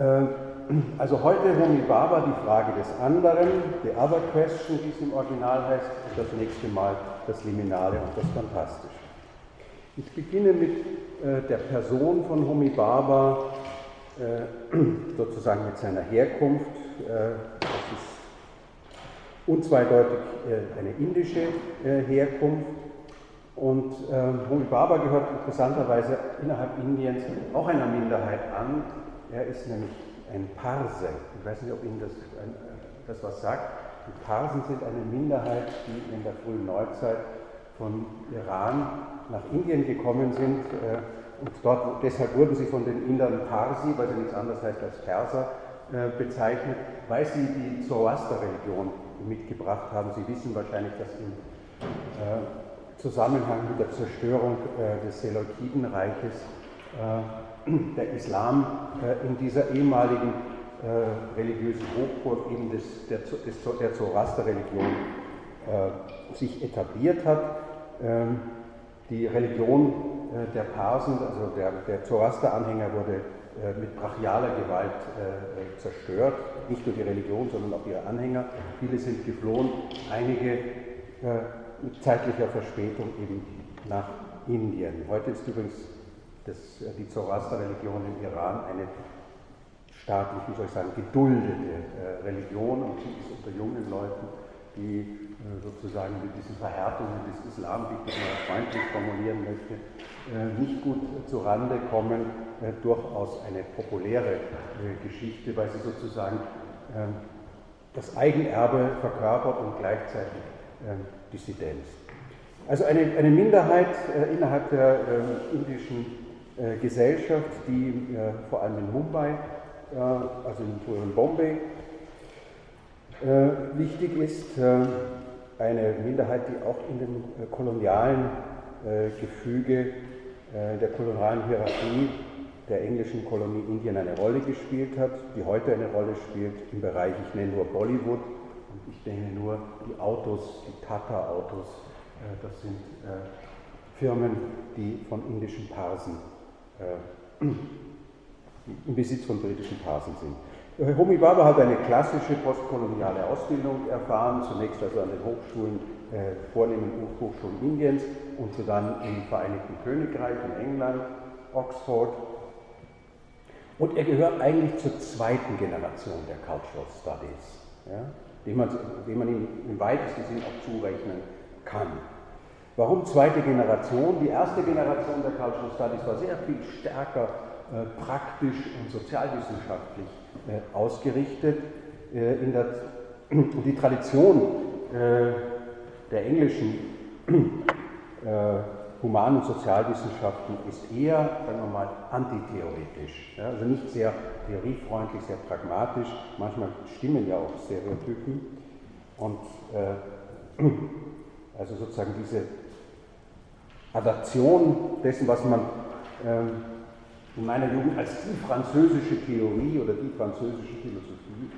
Äh, also heute Homi Baba, die Frage des anderen, the other question, wie es im Original heißt, und das nächste Mal das Liminale und das Fantastische. Ich beginne mit äh, der Person von Homi Baba, äh, sozusagen mit seiner Herkunft. Das ist unzweideutig eine indische Herkunft. Und Homi Baba gehört interessanterweise innerhalb Indiens auch einer Minderheit an. Er ist nämlich ein Parse. Ich weiß nicht, ob Ihnen das, ein, das was sagt. Die Parsen sind eine Minderheit, die in der frühen Neuzeit von Iran nach Indien gekommen sind. Äh, und dort, deshalb wurden sie von den Indern Parsi, weil sie nichts anderes heißt als Perser, äh, bezeichnet, weil sie die Zoroaster-Religion mitgebracht haben. Sie wissen wahrscheinlich, dass im äh, Zusammenhang mit der Zerstörung des Seleukidenreiches der Islam in dieser ehemaligen religiösen Hochburg eben des, der, des, der Zoroaster-Religion sich etabliert hat. Ähm, die Religion äh, der Parsen, also der, der Zoroaster-Anhänger, wurde äh, mit brachialer Gewalt äh, zerstört. Nicht nur die Religion, sondern auch ihre Anhänger. Viele sind geflohen, einige mit zeitlicher Verspätung eben nach Indien. Heute ist übrigens das, die Zoroaster-Religion im Iran eine staatlich, wie soll ich sagen, geduldete Religion und sie ist unter jungen Leuten, die äh, sozusagen mit diesen Verhärtungen des Islam, wie ich mal freundlich formulieren möchte, äh, nicht gut zurande kommen, äh, durchaus eine populäre Geschichte, weil sie sozusagen ähm, das Eigenerbe verkörpert und gleichzeitig ähm, Dissidenz. Also eine, eine Minderheit innerhalb der indischen Gesellschaft, die vor allem in Mumbai, also in Bombay, wichtig ist, eine Minderheit, die auch in dem äh, kolonialen äh, Gefüge äh, der kolonialen Hierarchie der englischen Kolonie Indien eine Rolle gespielt hat, die heute eine Rolle spielt im Bereich, ich nenne nur Bollywood und ich nenne nur die Autos, die Tata-Autos, das sind Firmen, die von indischen Parsen, im Besitz von britischen Parsen sind. Homi Baba hat eine klassische postkoloniale Ausbildung erfahren, zunächst also an den Hochschulen, äh, vornehmen Hochschulen Indiens und dann im Vereinigten Königreich, in England, Oxford. Und er gehört eigentlich zur zweiten Generation der Cultural Studies, ja, dem, man, dem man ihm im weitesten Sinn auch zurechnen kann. Warum zweite Generation? Die erste Generation der Cultural Studies war sehr viel stärker äh, praktisch und sozialwissenschaftlich äh, ausgerichtet. Äh, in der, die Tradition äh, der englischen Human- und Sozialwissenschaften ist eher, sagen wir mal, antiththeoretisch. Ja, also nicht sehr theoriefreundlich, sehr pragmatisch. Manchmal stimmen ja auch Stereotypen. Und äh, also sozusagen diese Adaption dessen, was man ähm, in meiner Jugend als die französische Theorie oder die französische Philosophie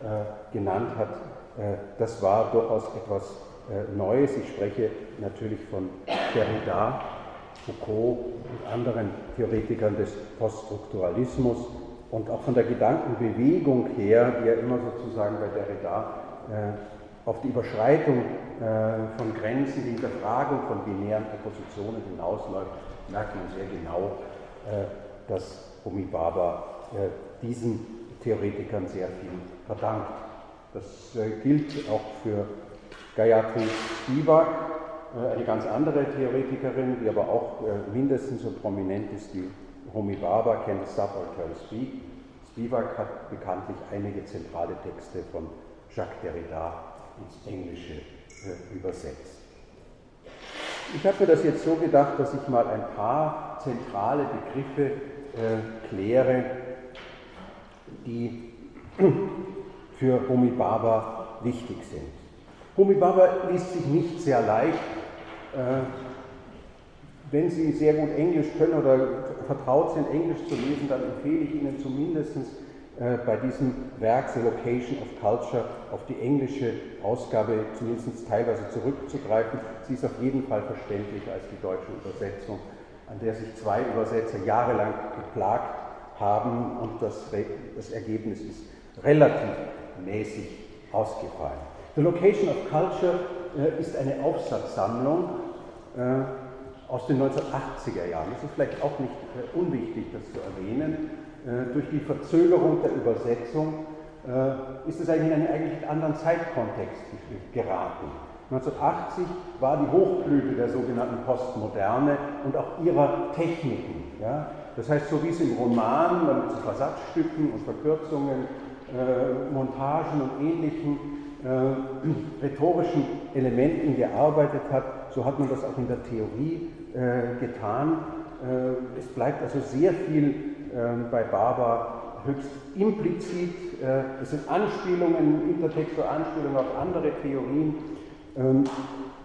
äh, genannt hat, äh, das war durchaus etwas äh, Neues. Ich spreche natürlich von Derrida, Foucault und anderen Theoretikern des Poststrukturalismus und auch von der Gedankenbewegung her, die ja immer sozusagen bei Derrida äh, auf die Überschreitung äh, von Grenzen, die Hinterfragung von binären Oppositionen hinausläuft, merkt man sehr genau, äh, dass Homi Baba äh, diesen Theoretikern sehr viel verdankt. Das gilt auch für Gayatri Spivak, eine ganz andere Theoretikerin, die aber auch mindestens so prominent ist wie Homi Baba, kennt Suffer Turn Speak. Spivak hat bekanntlich einige zentrale Texte von Jacques Derrida ins Englische äh, übersetzt. Ich habe mir das jetzt so gedacht, dass ich mal ein paar zentrale Begriffe äh, kläre, die für Homi Baba wichtig sind. Homi Baba liest sich nicht sehr leicht. Äh, wenn Sie sehr gut Englisch können oder vertraut sind, Englisch zu lesen, dann empfehle ich Ihnen zumindest äh, bei diesem Werk The Location of Culture auf die englische Ausgabe zumindest teilweise zurückzugreifen. Sie ist auf jeden Fall verständlicher als die deutsche Übersetzung an der sich zwei Übersetzer jahrelang geplagt haben und das, das Ergebnis ist relativ mäßig ausgefallen. The Location of Culture äh, ist eine Aufsatzsammlung äh, aus den 1980er Jahren. Das ist vielleicht auch nicht äh, unwichtig, das zu erwähnen. Äh, durch die Verzögerung der Übersetzung äh, ist es eigentlich in einen eigentlich anderen Zeitkontext geraten. 1980 war die Hochblüte der sogenannten Postmoderne und auch ihrer Techniken. Ja? Das heißt, so wie es im Roman man mit so Versatzstücken und Verkürzungen, äh, Montagen und ähnlichen äh, rhetorischen Elementen gearbeitet hat, so hat man das auch in der Theorie äh, getan. Äh, es bleibt also sehr viel bei Barber höchst implizit. Äh, es sind Anspielungen, intertextuelle Anspielungen auf andere Theorien. Ähm,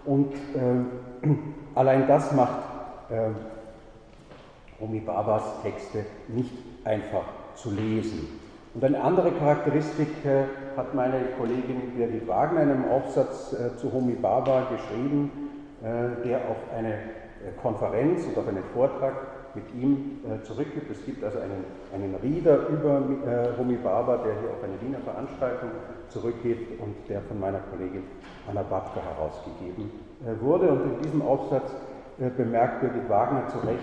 und äh, allein das macht äh, Homi Babas Texte nicht einfach zu lesen. Und eine andere Charakteristik hat meine Kollegin Birgit Wagner in einem Aufsatz zu Homi Baba geschrieben, der auf eine Konferenz und auf einen Vortrag mit ihm äh, zurückgibt. Es gibt also einen, einen Reader über äh, Homi Baba, der hier auf eine Wiener Veranstaltung zurückgeht und der von meiner Kollegin Anna Babka herausgegeben äh, wurde. Und in diesem Aufsatz äh, bemerkt Birgit Wagner zu Recht,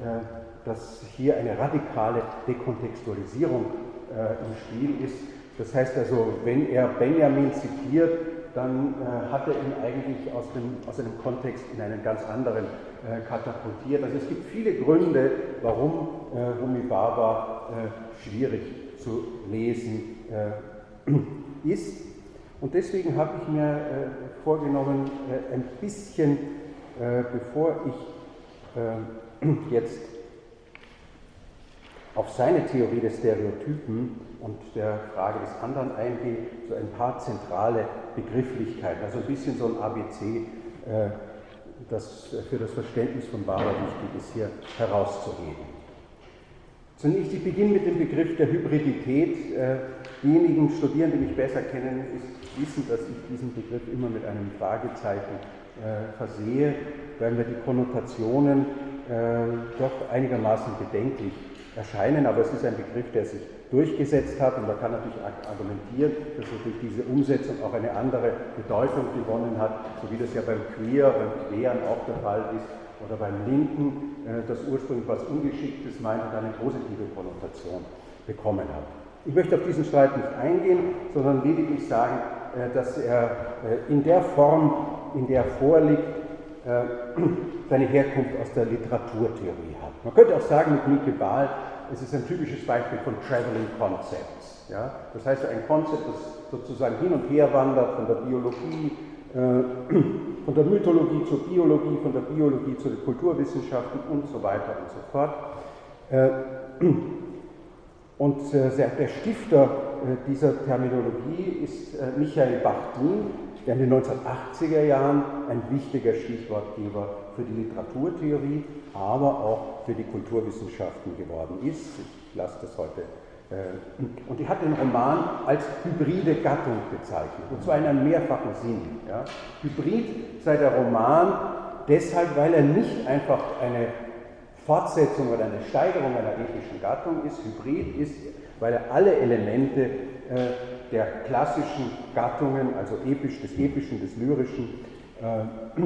äh, dass hier eine radikale Dekontextualisierung äh, im Spiel ist. Das heißt also, wenn er Benjamin zitiert, dann äh, hat er ihn eigentlich aus, dem, aus einem Kontext in einen ganz anderen äh, katapultiert. Also es gibt viele Gründe, warum äh, Rumi Baba äh, schwierig zu lesen äh, ist. Und deswegen habe ich mir äh, vorgenommen, ein bisschen, bevor ich jetzt auf seine Theorie des Stereotypen und der Frage des anderen eingehe, so ein paar zentrale Begrifflichkeiten, also ein bisschen so ein ABC, äh, das für das Verständnis von Barber wichtig ist, hier herauszuheben. Zunächst, ich beginne mit dem Begriff der Hybridität. Äh, diejenigen Studierenden, die mich besser kennen, wissen, dass ich diesen Begriff immer mit einem Fragezeichen äh, versehe, weil mir die Konnotationen doch einigermaßen bedenklich erscheinen, aber es ist ein Begriff, der sich durchgesetzt hat und man kann natürlich argumentieren, dass durch diese Umsetzung auch eine andere Bedeutung gewonnen hat, so wie das ja beim Queer, beim Queren auch der Fall ist oder beim Linken, äh, das ursprünglich was Ungeschicktes meint und eine positive Konnotation bekommen hat. Ich möchte auf diesen Streit nicht eingehen, sondern lediglich sagen, äh, dass er äh, in der Form, in der er vorliegt, seine Herkunft aus der Literaturtheorie. Man könnte auch sagen mit Mieke Bahl, es ist ein typisches Beispiel von Traveling Concepts. Ja? Das heißt, ein Konzept, das sozusagen hin und her wandert von der Biologie, äh, von der Mythologie zur Biologie, von der Biologie zu den Kulturwissenschaften und so weiter und so fort. Äh, und äh, der Stifter äh, dieser Terminologie ist äh, Michael Bachtin, der in den 1980er Jahren ein wichtiger Stichwortgeber für die Literaturtheorie, aber auch für die Kulturwissenschaften geworden ist. Ich lasse das heute. Äh, und die hat den Roman als hybride Gattung bezeichnet, und zwar in einem mehrfachen Sinn. Ja. Hybrid sei der Roman deshalb, weil er nicht einfach eine Fortsetzung oder eine Steigerung einer epischen Gattung ist. Hybrid ist, weil er alle Elemente äh, der klassischen Gattungen, also episch, des Epischen, des Lyrischen äh,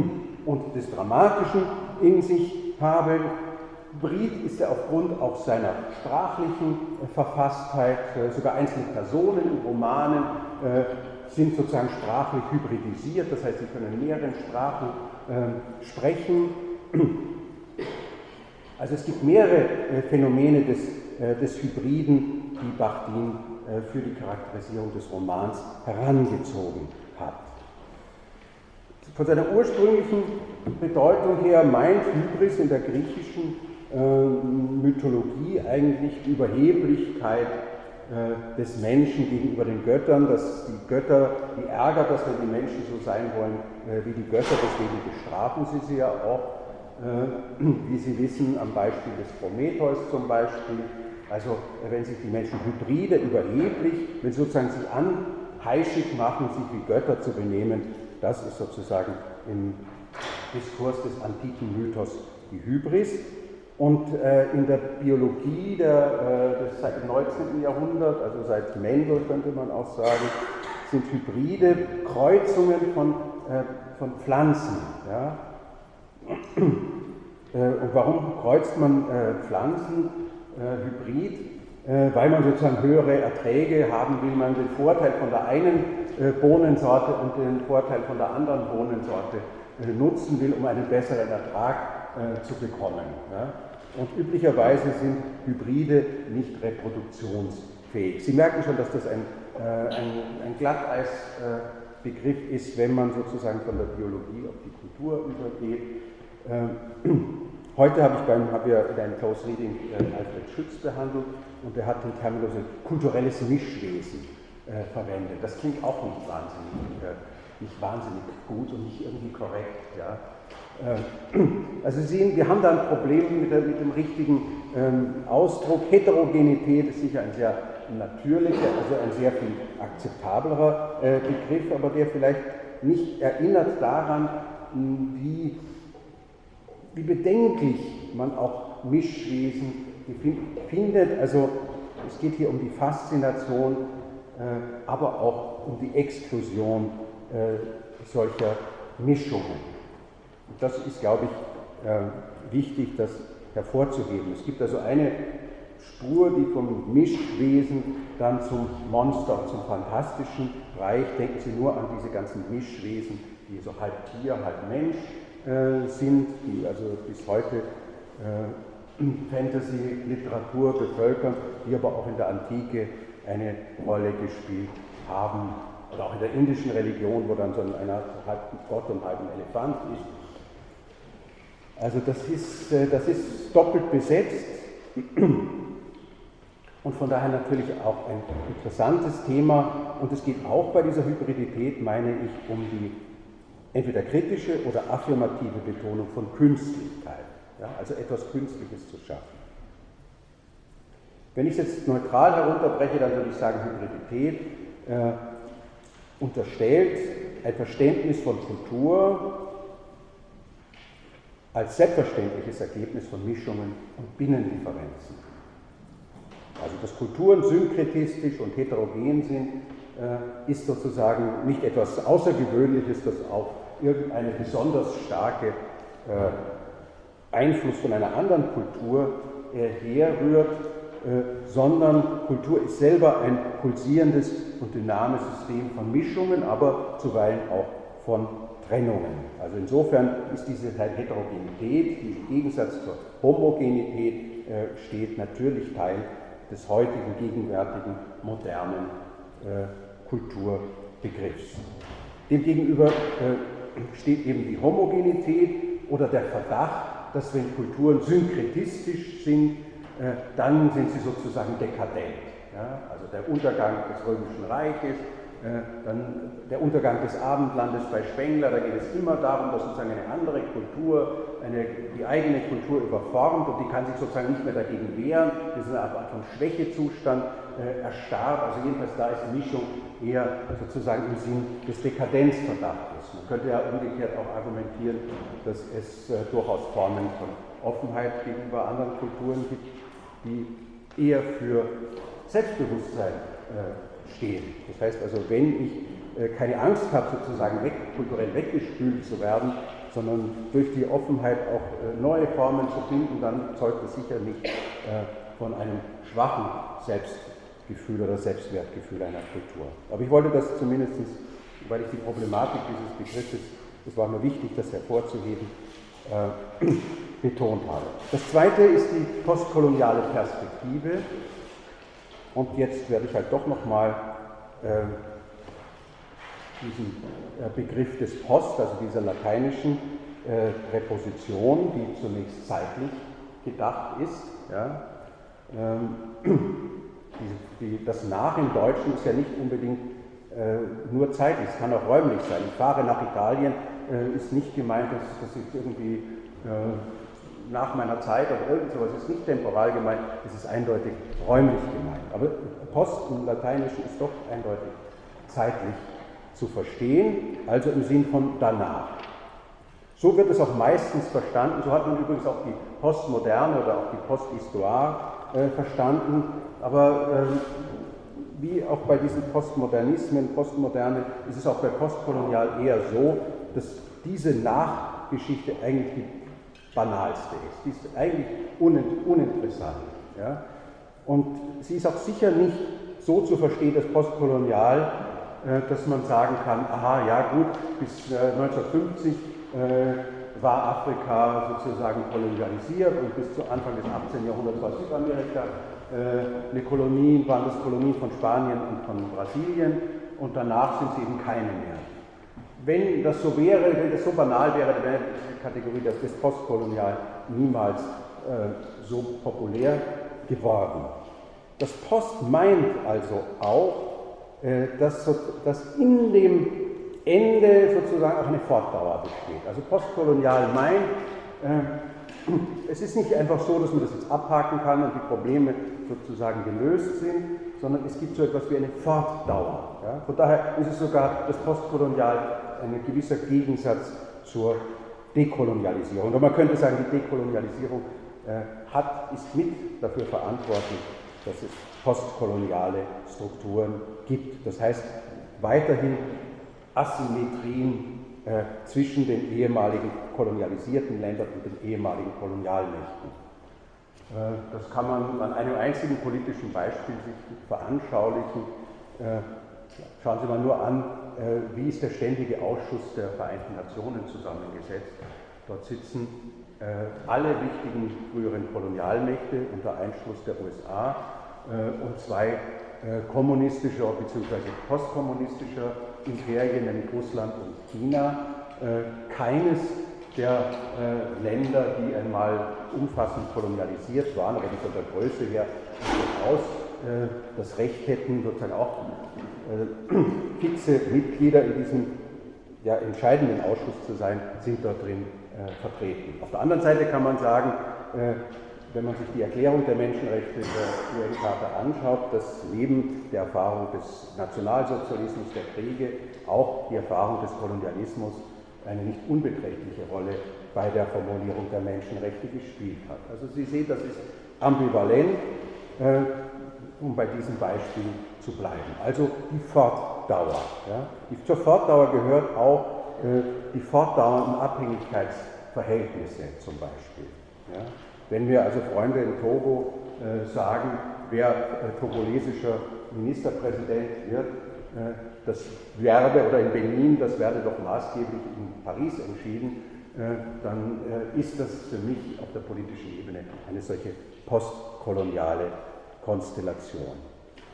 und des Dramatischen in sich habe. Hybrid ist er aufgrund auch seiner sprachlichen äh, Verfasstheit, äh, sogar einzelne Personen in Romanen äh, sind sozusagen sprachlich hybridisiert, das heißt, sie können in mehreren Sprachen äh, sprechen. Also es gibt mehrere Phänomene des, des Hybriden, die Bachdin äh, für die Charakterisierung des Romans herangezogen hat. Von seiner ursprünglichen Bedeutung her meint Hybris in der griechischen äh, Mythologie eigentlich die Überheblichkeit äh, des Menschen gegenüber den Göttern, dass die Götter, die ärgert, dass wenn die Menschen so sein wollen äh, wie die Götter, deswegen bestrafen sie sie ja auch, äh, wie Sie wissen, am Beispiel des Prometheus zum Beispiel, also wenn sich die Menschen hybride, überheblich, wenn sozusagen sich anheischig machen, sich wie Götter zu benehmen, das ist sozusagen im Diskurs des antiken Mythos die Hybris. Und äh, in der Biologie der, äh, des, seit dem 19. Jahrhundert, also seit Mendel könnte man auch sagen, sind Hybride Kreuzungen von, äh, von Pflanzen. Ja? Äh, und warum kreuzt man äh, Pflanzen äh, hybrid? Weil man sozusagen höhere Erträge haben will, man den Vorteil von der einen Bohnensorte und den Vorteil von der anderen Bohnensorte nutzen will, um einen besseren Ertrag zu bekommen. Und üblicherweise sind Hybride nicht reproduktionsfähig. Sie merken schon, dass das ein, äh, ein, ein Glatteisbegriff äh, ist, wenn man sozusagen von der Biologie auf die Kultur übergeht. Ähm, heute habe ich beim, habe ja in einem Close Reading äh, Alfred Schütz behandelt und er hat den Terminus kulturelles Mischwesen äh, verwendet. Das klingt auch nicht wahnsinnig, äh, nicht wahnsinnig gut und nicht irgendwie korrekt. Ja. Ähm, also Sie sehen, wir haben da ein Problem mit, der, mit dem richtigen ähm, Ausdruck. Heterogenität ist sicher ein sehr natürlicher, also ein sehr viel akzeptablerer äh, Begriff, aber der vielleicht nicht erinnert daran, wie, wie bedenklich man auch Mischwesen findet. Also es geht hier um die Faszination, äh, aber auch um die Exklusion äh, solcher Mischungen. Das ist, glaube ich, äh, wichtig, das hervorzuheben. Es gibt also eine Spur, die vom Mischwesen dann zum Monster, zum Fantastischen reicht. Denken Sie nur an diese ganzen Mischwesen, die so halb Tier, halb Mensch äh, sind, die also bis heute äh, Fantasy-Literatur bevölkern, die aber auch in der Antike eine Rolle gespielt haben. Oder auch in der indischen Religion, wo dann so einer halb Gott und halb ein Elefant ist also das ist, äh, das ist doppelt besetzt und von daher natürlich auch ein interessantes Thema. Und es geht auch bei dieser Hybridität, meine ich, um die entweder kritische oder affirmative Betonung von Künstlichkeit, ja, also etwas Künstliches zu schaffen. Wenn ich es jetzt neutral herunterbreche, dann würde ich sagen, Hybridität äh, unterstellt ein Verständnis von Kultur, als selbstverständliches Ergebnis von Mischungen und Binnendifferenzen. Also dass Kulturen synkretistisch und heterogen sind, äh, ist sozusagen nicht etwas Außergewöhnliches, das auf irgendeine besonders starke äh, Einfluss von einer anderen Kultur äh, herrührt, sondern Kultur ist selber ein pulsierendes und dynamisches System von Mischungen, aber zuweilen auch von Trennungen. Also insofern ist diese Heterogenität, die im Gegensatz zur Homogenität äh, steht, natürlich Teil des heutigen, gegenwärtigen, modernen äh, Kulturbegriffs. Demgegenüber äh, steht eben die Homogenität oder der Verdacht, dass wenn Kulturen synkretistisch sind, äh, dann sind sie sozusagen dekadent. Also der Untergang des Römischen Reiches, äh, dann der Untergang des Abendlandes bei Spengler, da geht es immer darum, dass sozusagen eine andere Kultur, eine, die eigene Kultur überformt und die kann sich sozusagen nicht mehr dagegen wehren. Das ist eine Art von Schwächezustand äh, erstarrt. Also jedenfalls da ist die Mischung eher sozusagen im Sinn des Dekadenzverdachtes. Könnte ja umgekehrt auch argumentieren, dass es äh, durchaus Formen von Offenheit gegenüber anderen Kulturen gibt, die eher für Selbstbewusstsein äh, stehen. Das heißt also, wenn ich äh, keine Angst habe, sozusagen weg, kulturell weggespült zu werden, sondern durch die Offenheit auch äh, neue Formen zu finden, dann zeugt das sicher nicht äh, von einem schwachen Selbstgefühl oder Selbstwertgefühl einer Kultur. Aber ich wollte das zumindest, weil ich die Problematik dieses Begriffes, es war mir wichtig, das hervorzuheben, betont habe. Das zweite ist die postkoloniale Perspektive. Und jetzt werde ich halt doch nochmal äh, diesen äh, Begriff des Post, also dieser lateinischen äh, Präposition, die zunächst zeitlich gedacht ist. Ja, ähm, die, die, das Nach im Deutschen ist ja nicht unbedingt äh, nur zeitlich, es kann auch räumlich sein. Ich fahre nach Italien, äh, ist nicht gemeint, dass, dass ich irgendwie äh, nach meiner Zeit oder irgend sowas ist nicht temporal gemeint, es ist eindeutig räumlich gemeint. Aber Post im Lateinischen ist doch eindeutig zeitlich zu verstehen, also im Sinn von danach. So wird es auch meistens verstanden, so hat man übrigens auch die Postmoderne oder auch die Posthistoire äh, verstanden, aber äh, wie auch bei diesen Postmodernismen, Postmoderne, ist es auch bei Postkolonial eher so, dass diese Nachgeschichte eigentlich die banalste ist. Die ist eigentlich uninteressant. Ja? Und sie ist auch sicher nicht so zu verstehen, dass Postkolonial, äh, dass man sagen kann, aha, ja gut, bis 1950 äh, war Afrika sozusagen kolonialisiert und bis zu Anfang des 18. Jahrhunderts war Südamerika äh, eine Kolonie, waren das Kolonien von Spanien und von Brasilien und danach sind sie eben keine mehr. Wenn das so wäre, wenn das so banal wäre, dann wäre die Kategorie des Postkolonial niemals äh, so populär geworden. Das Post meint also auch, äh, dass, dass in dem Ende sozusagen auch eine Fortdauer besteht. Also postkolonial meint, äh, es ist nicht einfach so, dass man das jetzt abhaken kann und die Probleme sozusagen gelöst sind, sondern es gibt so etwas wie eine Fortdauer. Ja? Von daher ist es sogar das Postkolonial ein gewisser Gegensatz zur Dekolonialisierung. Und man könnte sagen, die Dekolonialisierung äh, hat, ist mit dafür verantwortlich, dass es postkoloniale Strukturen gibt. Das heißt, weiterhin Asymmetrien äh, zwischen den ehemaligen kolonialisierten Ländern und den ehemaligen Kolonialmächten. Äh, das kann man an einem einzigen politischen Beispiel sich veranschaulichen. Äh, schauen Sie mal nur an, äh, wie ist der Ständige Ausschuss der Vereinten Nationen zusammengesetzt. Dort sitzen alle wichtigen früheren Kolonialmächte unter Einschluss der USA und zwei kommunistischer bzw. postkommunistischer Imperien, nämlich Russland und China. Keines der Länder, die einmal umfassend kolonialisiert waren, aber die von der Größe her durchaus das Recht hätten, sozusagen auch fixe Mitglieder in diesem ja, entscheidenden Ausschuss zu sein, sind dort drin äh, vertreten. Auf der anderen Seite kann man sagen, äh, wenn man sich die Erklärung der Menschenrechte der UN-Charta anschaut, dass neben der Erfahrung des Nationalsozialismus, der Kriege, auch die Erfahrung des Kolonialismus eine nicht unbeträchtliche Rolle bei der Formulierung der Menschenrechte gespielt hat. Also Sie sehen, das ist ambivalent, äh, um bei diesem Beispiel zu bleiben. Also die Fortdauer. Ja. Die, zur Fortdauer gehört auch äh, die fortdauernden Abhängigkeitsverhältnisse zum Beispiel. Ja. Wenn wir also Freunde in Togo äh, sagen, wer äh, togolesischer Ministerpräsident wird, äh, das werde, oder in Benin, das werde doch maßgeblich in Paris entschieden, äh, dann äh, ist das für mich auf der politischen Ebene eine solche postkoloniale Konstellation.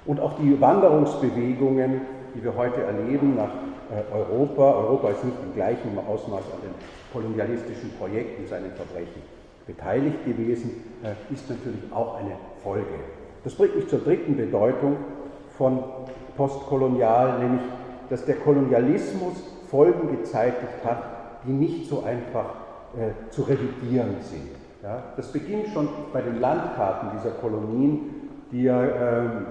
Und auch die Wanderungsbewegungen, die wir heute erleben nach äh, Europa, Europa ist nicht im gleichen Ausmaß an den kolonialistischen Projekten, seinen Verbrechen beteiligt gewesen, ist natürlich auch eine Folge. Das bringt mich zur dritten Bedeutung von postkolonial, nämlich dass der Kolonialismus Folgen gezeitigt hat, die nicht so einfach äh, zu revidieren sind. Ja, das beginnt schon bei den Landkarten dieser Kolonien, die ja ähm,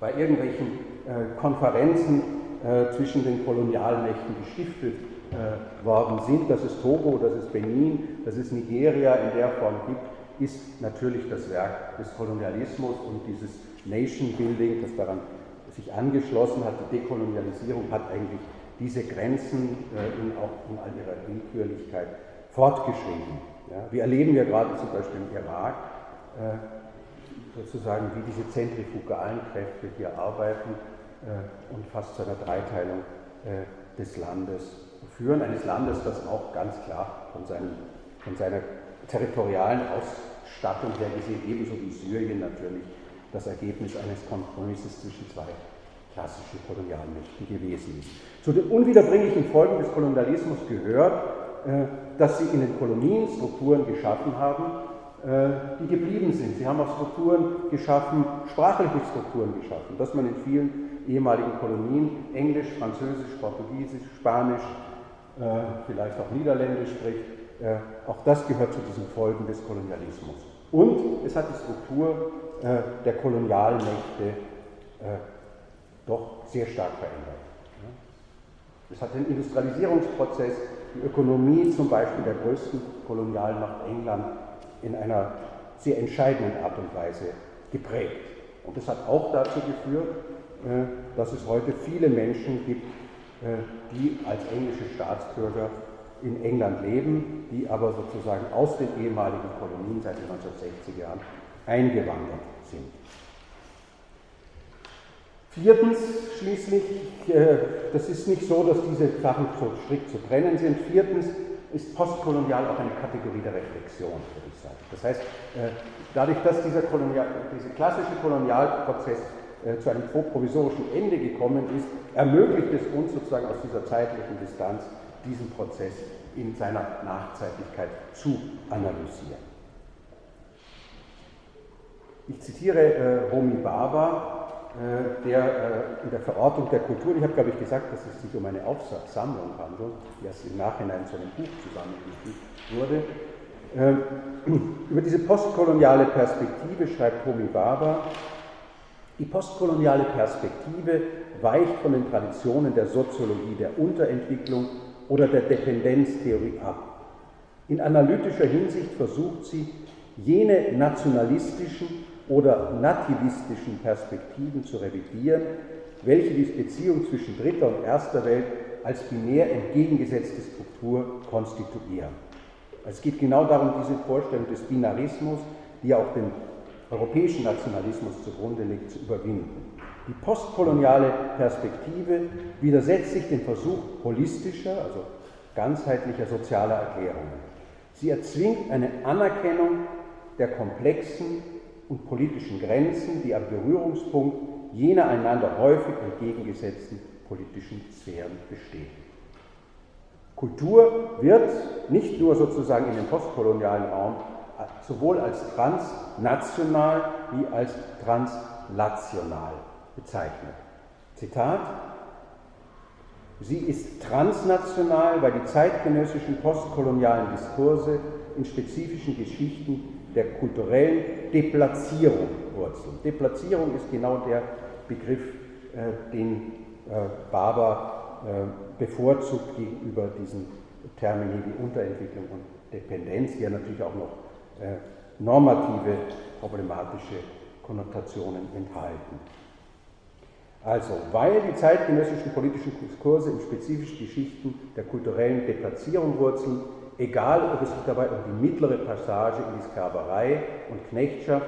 bei irgendwelchen äh, Konferenzen äh, zwischen den Kolonialmächten gestiftet äh, worden sind, dass es Togo, dass es Benin, dass es Nigeria in der Form gibt, ist natürlich das Werk des Kolonialismus und dieses Nation Building, das daran sich angeschlossen hat. Die Dekolonialisierung hat eigentlich diese Grenzen äh, in, auch in all ihrer Willkürlichkeit fortgeschrieben. Ja, wir erleben ja gerade zum Beispiel im Irak, äh, sozusagen, wie diese zentrifugalen Kräfte hier arbeiten äh, und fast zu einer Dreiteilung äh, des Landes führen. Eines Landes, das auch ganz klar von, seinem, von seiner territorialen Ausstattung her gesehen, ebenso wie Syrien natürlich, das Ergebnis eines Kompromisses zwischen zwei klassischen Kolonialmächten gewesen ist. Zu den unwiederbringlichen Folgen des Kolonialismus gehört, äh, dass sie in den Kolonien Strukturen geschaffen haben, äh, die geblieben sind. Sie haben auch Strukturen geschaffen, sprachliche Strukturen geschaffen, dass man in vielen ehemaligen Kolonien Englisch, Französisch, Portugiesisch, Spanisch, äh, vielleicht auch Niederländisch spricht. Auch das gehört zu diesen Folgen des Kolonialismus. Und es hat die Struktur der Kolonialmächte doch sehr stark verändert. Es hat den Industrialisierungsprozess die Ökonomie zum Beispiel der größten Kolonialmacht England in einer sehr entscheidenden Art und Weise geprägt. Und das hat auch dazu geführt, äh, dass es heute viele Menschen gibt, äh, die als englische Staatsbürger in England leben, die aber sozusagen aus den ehemaligen Kolonien seit den 1960er Jahren eingewandert sind. Viertens schließlich, äh, das ist nicht so, dass diese Sachen so strikt zu trennen sind. Viertens ist postkolonial auch eine Kategorie der Reflexion, würde ich sagen. Das heißt, äh, dadurch, dass dieser, Kolonial, dieser klassische Kolonialprozess äh, zu einem provisorischen Ende gekommen ist, ermöglicht es uns sozusagen aus dieser zeitlichen Distanz diesen Prozess in seiner Nachzeitlichkeit zu analysieren. Ich zitiere äh, Homi Baba, der äh, in der Verortung der Kultur, ich habe glaube ich gesagt, dass es sich um eine Aufsatzsammlung handelt, die erst im Nachhinein zu einem Buch zusammengefügt wurde. Äh, über diese postkoloniale Perspektive schreibt Homi Baba, die postkoloniale Perspektive weicht von den Traditionen der Soziologie der Unterentwicklung oder der Dependenztheorie ab. In analytischer Hinsicht versucht sie, jene nationalistischen oder nativistischen Perspektiven zu revidieren, welche die Beziehung zwischen dritter und erster Welt als binär entgegengesetzte Struktur konstituieren. Es geht genau darum, diese Vorstellung des Binarismus, die auch dem europäischen Nationalismus zugrunde liegt, zu überwinden. Die postkoloniale Perspektive widersetzt sich dem Versuch holistischer, also ganzheitlicher sozialer Erklärungen. Sie erzwingt eine Anerkennung der komplexen und politischen Grenzen, die am Berührungspunkt jener einander häufig entgegengesetzten politischen Sphären bestehen. Kultur wird nicht nur sozusagen in dem postkolonialen Raum sowohl als transnational wie als translational bezeichnet. Zitat, sie ist transnational, weil die zeitgenössischen postkolonialen Diskurse in spezifischen Geschichten der kulturellen Deplatzierung wurzeln. Deplatzierung ist genau der Begriff, äh, den äh, Barber äh, bevorzugt gegenüber diesen Termini wie Unterentwicklung und Dependenz, die ja natürlich auch noch äh, normative problematische Konnotationen enthalten. Also, weil die zeitgenössischen politischen Diskurse in spezifischen Geschichten der kulturellen Deplatzierung wurzeln, egal ob es sich dabei um die mittlere Passage in die Sklaverei und Knechtschaft,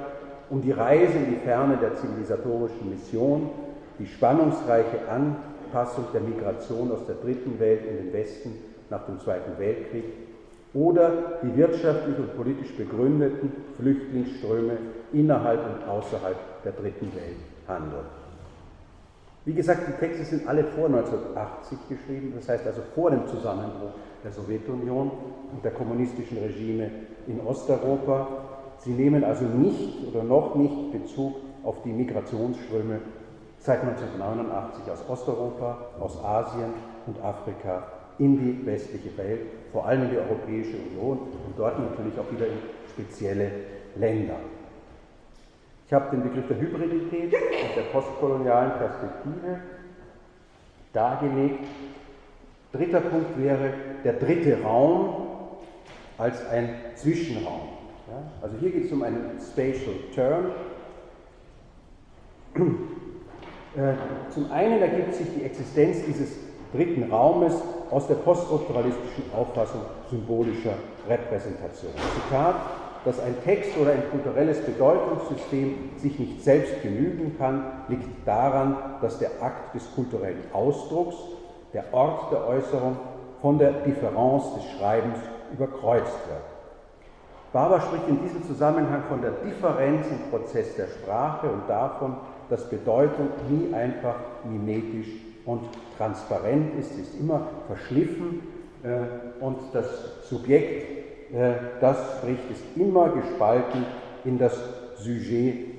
um die Reise in die Ferne der zivilisatorischen Mission, die spannungsreiche Anpassung der Migration aus der dritten Welt in den Westen nach dem Zweiten Weltkrieg oder die wirtschaftlich und politisch begründeten Flüchtlingsströme innerhalb und außerhalb der dritten Welt handeln. Wie gesagt, die Texte sind alle vor 1980 geschrieben, das heißt also vor dem Zusammenbruch der Sowjetunion und der kommunistischen Regime in Osteuropa. Sie nehmen also nicht oder noch nicht Bezug auf die Migrationsströme seit 1989 aus Osteuropa, aus Asien und Afrika in die westliche Welt, vor allem in die Europäische Union und dort natürlich auch wieder in spezielle Länder. Ich habe den Begriff der Hybridität und der postkolonialen Perspektive dargelegt. Dritter Punkt wäre der dritte Raum als ein Zwischenraum. Ja, also hier geht es um einen Spatial Term. Äh, zum einen ergibt sich die Existenz dieses dritten Raumes aus der poststrukturalistischen Auffassung symbolischer Repräsentation. Zitat, dass ein Text oder ein kulturelles Bedeutungssystem sich nicht selbst genügen kann, liegt daran, dass der Akt des kulturellen Ausdrucks, der Ort der Äußerung, von der Differenz des Schreibens überkreuzt wird. Barber spricht in diesem Zusammenhang von der Differenz im Prozess der Sprache und davon, dass Bedeutung nie einfach mimetisch und transparent ist, ist immer verschliffen äh, und das Subjekt, äh, das spricht, ist immer gespalten in das Sujet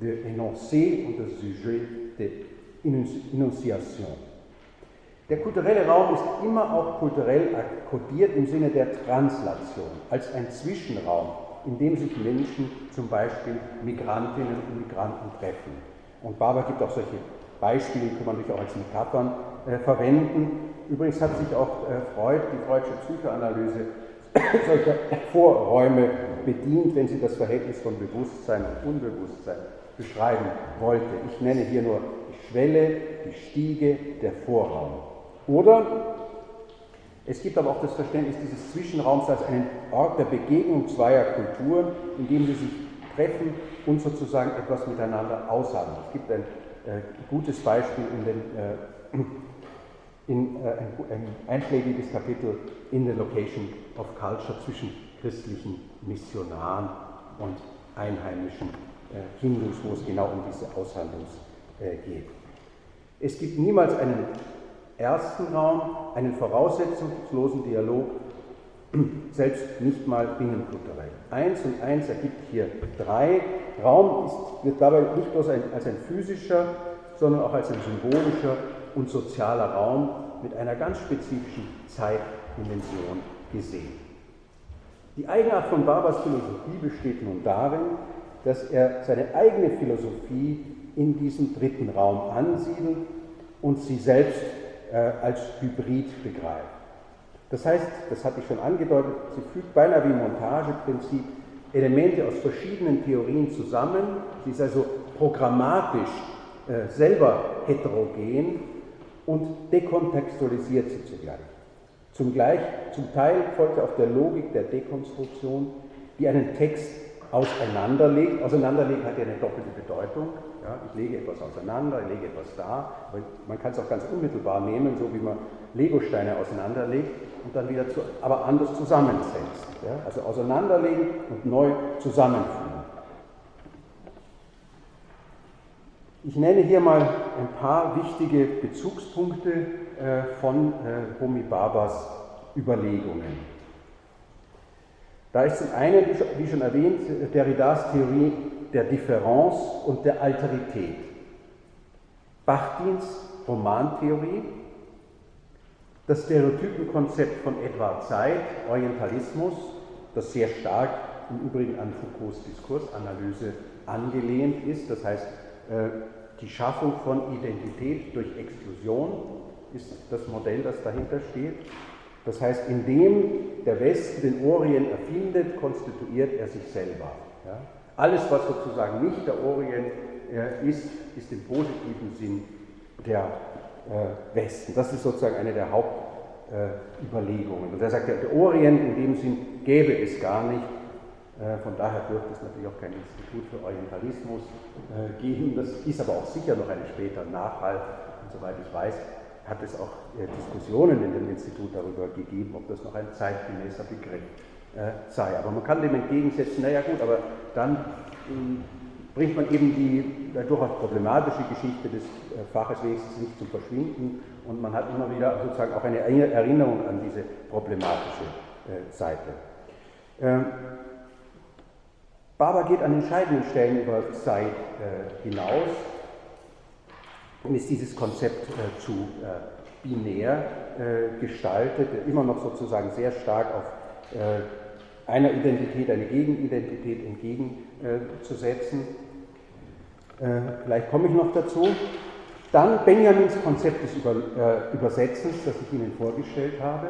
de énoncé und das Sujet de Enunciation. Der kulturelle Raum ist immer auch kulturell kodiert im Sinne der Translation, als ein Zwischenraum, in dem sich Menschen, zum Beispiel Migrantinnen und Migranten treffen. Und Barber gibt auch solche Beispielen kann man natürlich auch als Metaphern äh, verwenden. Übrigens hat sich auch äh, Freud, die Freudsche Psychoanalyse, solcher Vorräume bedient, wenn sie das Verhältnis von Bewusstsein und Unbewusstsein beschreiben wollte. Ich nenne hier nur die Schwelle, die Stiege, der Vorraum. Oder es gibt aber auch das Verständnis dieses Zwischenraums als einen Ort der Begegnung zweier Kulturen, in dem sie sich treffen und sozusagen etwas miteinander aushandeln. Es gibt ein äh, gutes Beispiel in, den, äh, in äh, ein, ein einschlägiges Kapitel in the Location of Culture zwischen christlichen Missionaren und einheimischen äh, Hindus, wo es genau um diese Aushandlung äh, geht. Es gibt niemals einen ersten Raum, einen voraussetzungslosen Dialog, selbst nicht mal binnenkulturell. Eins und eins ergibt hier drei. Raum ist, wird dabei nicht bloß ein, als ein physischer, sondern auch als ein symbolischer und sozialer Raum mit einer ganz spezifischen Zeitdimension gesehen. Die Eigenart von Barbers Philosophie besteht nun darin, dass er seine eigene Philosophie in diesem dritten Raum ansiedelt und sie selbst als Hybrid begreift. Das heißt, das hatte ich schon angedeutet, sie fügt beinahe wie Montageprinzip Elemente aus verschiedenen Theorien zusammen. Sie ist also programmatisch äh, selber heterogen und dekontextualisiert sie zugleich. Zum, gleich, zum Teil folgt er auf der Logik der Dekonstruktion, die einen Text auseinanderlegt. Auseinanderlegen hat ja eine doppelte Bedeutung. Ja, ich lege etwas auseinander, ich lege etwas da, aber man kann es auch ganz unmittelbar nehmen, so wie man Legosteine auseinanderlegt und dann wieder zu, aber anders zusammensetzt. Ja, also auseinanderlegen und neu zusammenfügen. Ich nenne hier mal ein paar wichtige Bezugspunkte äh, von äh, Homi Babas Überlegungen. Da ist zum einen, wie schon erwähnt, Derridas Theorie der Differenz und der Alterität. Bachdins Romantheorie, das Stereotypenkonzept von Edward Said, Orientalismus, das sehr stark im Übrigen an Foucaults Diskursanalyse angelehnt ist, das heißt, äh, die Schaffung von Identität durch Exklusion ist das Modell, das dahinter steht. Das heißt, indem der Westen den Orient erfindet, konstituiert er sich selber. Ja? Alles, was sozusagen nicht der Orient ist, ist im positiven Sinn der äh, Westen. Das ist sozusagen eine der Hauptüberlegungen. Äh, Und er sagt, der Orient in dem Sinn gäbe es gar nicht. Äh, von daher dürfte es natürlich auch kein Institut für Orientalismus geben. Das ist aber auch sicher noch ein später Nachhall. Und soweit ich weiß, hat es auch Diskussionen in dem Institut darüber gegeben, ob das noch ein zeitgemäßer Begriff äh, sei. Aber man kann dem entgegensetzen, naja gut, aber dann ähm, bringt man eben die durchaus problematische Geschichte des äh, Faches wenigstens nicht zum Verschwinden und man hat immer wieder sozusagen auch eine Erinnerung an diese problematische Seite. Ähm, Barber geht an entscheidenden Stellen über Zeit hinaus ist dieses Konzept äh, zu äh, binär äh, gestaltet, immer noch sozusagen sehr stark auf äh, einer Identität eine Gegenidentität entgegenzusetzen. Äh, vielleicht komme ich noch dazu. Dann Benjamins Konzept des äh, Übersetzens, das ich Ihnen vorgestellt habe.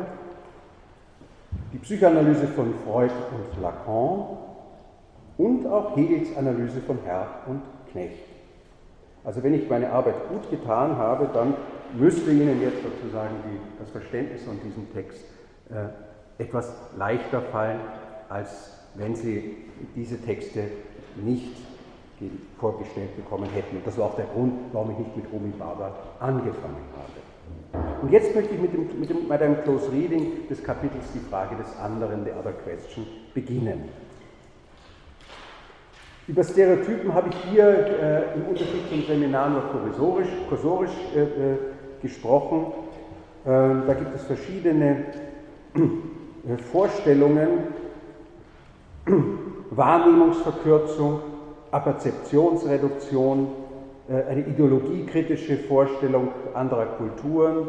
Die Psychoanalyse von Freud und Lacan und auch Hegels Analyse von Herr und Knecht. Also wenn ich meine Arbeit gut getan habe, dann müsste Ihnen jetzt sozusagen die, das Verständnis von diesem Text äh, etwas leichter fallen, als wenn Sie diese Texte nicht vorgestellt bekommen hätten. Und das war auch der Grund, warum ich nicht mit Romy Barber angefangen habe. Und jetzt möchte ich mit, dem, mit, dem, mit einem Close Reading des Kapitels Die Frage des anderen, der Other Question, beginnen. Über Stereotypen habe ich hier äh, im Unterschied zum Seminar nur kursorisch, kursorisch äh, äh, gesprochen. Ähm, da gibt es verschiedene äh, Vorstellungen, Wahrnehmungsverkürzung, Aperzeptionsreduktion, äh, eine ideologiekritische Vorstellung anderer Kulturen.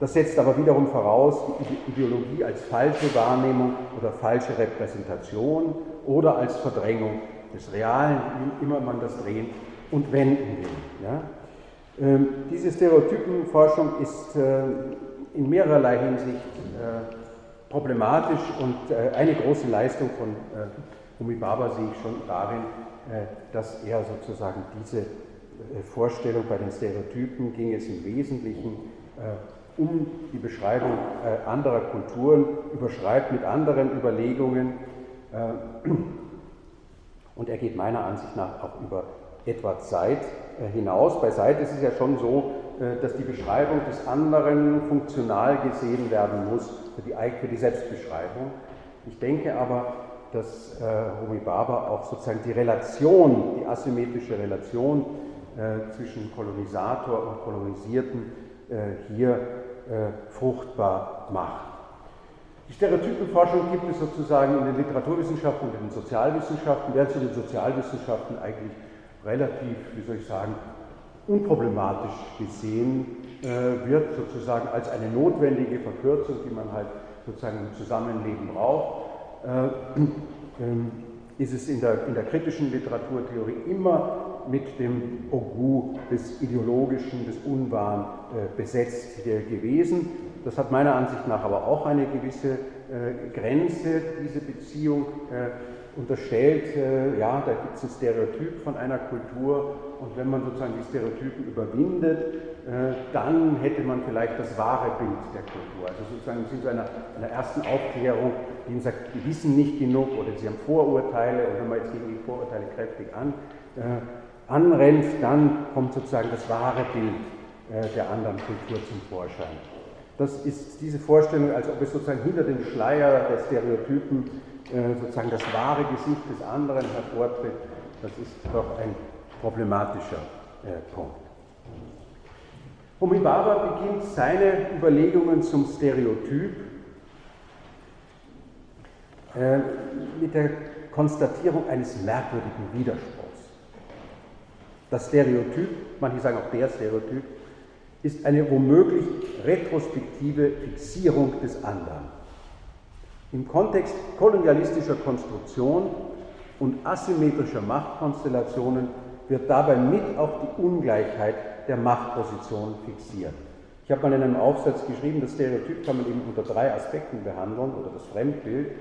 Das setzt aber wiederum voraus die Ideologie als falsche Wahrnehmung oder falsche Repräsentation oder als Verdrängung des Realen, wie immer man das drehen und wenden will. Ja? Ähm, diese Stereotypenforschung ist äh, in mehrerlei Hinsicht äh, problematisch und äh, eine große Leistung von Homi Baba sehe ich schon darin, dass er sozusagen diese Vorstellung bei den Stereotypen ging es im Wesentlichen um die Beschreibung anderer Kulturen, überschreibt mit anderen Überlegungen und er geht meiner Ansicht nach auch über etwa Zeit äh, hinaus. Bei Seid ist es ja schon so, äh, dass die Beschreibung des anderen funktional gesehen werden muss für die, für die Selbstbeschreibung. Ich denke aber, dass äh, Homi Baba auch sozusagen die Relation, die asymmetrische Relation äh, zwischen Kolonisator und Kolonisierten äh, hier äh, fruchtbar macht. Die Stereotypenforschung gibt es sozusagen in den Literaturwissenschaften und in den Sozialwissenschaften, während in den Sozialwissenschaften eigentlich relativ, wie soll ich sagen, unproblematisch gesehen wird, sozusagen als eine notwendige Verkürzung, die man halt sozusagen im Zusammenleben braucht, äh, ähm, ist es in der, in der kritischen Literaturtheorie immer mit dem Ogu des Ideologischen, des Unwahren äh, besetzt gewesen. Das hat meiner Ansicht nach aber auch eine gewisse äh, Grenze, diese Beziehung. Äh, unterstellt, äh, ja, da gibt es ein Stereotyp von einer Kultur und wenn man sozusagen die Stereotypen überwindet, äh, dann hätte man vielleicht das wahre Bild der Kultur. Also sozusagen im Sinne einer, einer ersten Aufklärung, die ihnen sagt, die wissen nicht genug oder sie haben Vorurteile und wenn man jetzt gegen die Vorurteile kräftig an, äh, anrennt, dann kommt sozusagen das wahre Bild äh, der anderen Kultur zum Vorschein. Das ist diese Vorstellung, als ob es sozusagen hinter dem Schleier der Stereotypen äh, sozusagen das wahre Gesicht des anderen hervortritt, das ist doch ein problematischer äh, Punkt. Homi Baba beginnt seine Überlegungen zum Stereotyp äh, mit der Konstatierung eines merkwürdigen Widerspruchs. Das Stereotyp, manche sagen auch der Stereotyp, ist eine womöglich retrospektive Fixierung des anderen. Im Kontext kolonialistischer Konstruktion und asymmetrischer Machtkonstellationen wird dabei mit auch die Ungleichheit der Machtposition fixiert. Ich habe mal in einem Aufsatz geschrieben, das Stereotyp kann man eben unter drei Aspekten behandeln oder das Fremdbild,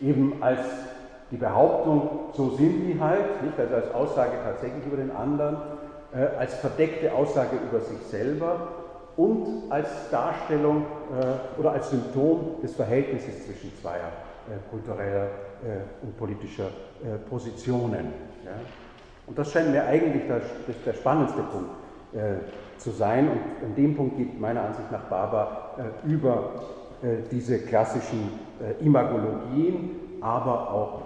eben als die Behauptung, so sind die halt, nicht? also als Aussage tatsächlich über den anderen, äh, als verdeckte Aussage über sich selber und als Darstellung äh, oder als Symptom des Verhältnisses zwischen zweier äh, kultureller äh, und politischer äh, Positionen. Ja. Und das scheint mir eigentlich der, der spannendste Punkt äh, zu sein. Und an dem Punkt geht meiner Ansicht nach Barber äh, über diese klassischen Imagologien, aber auch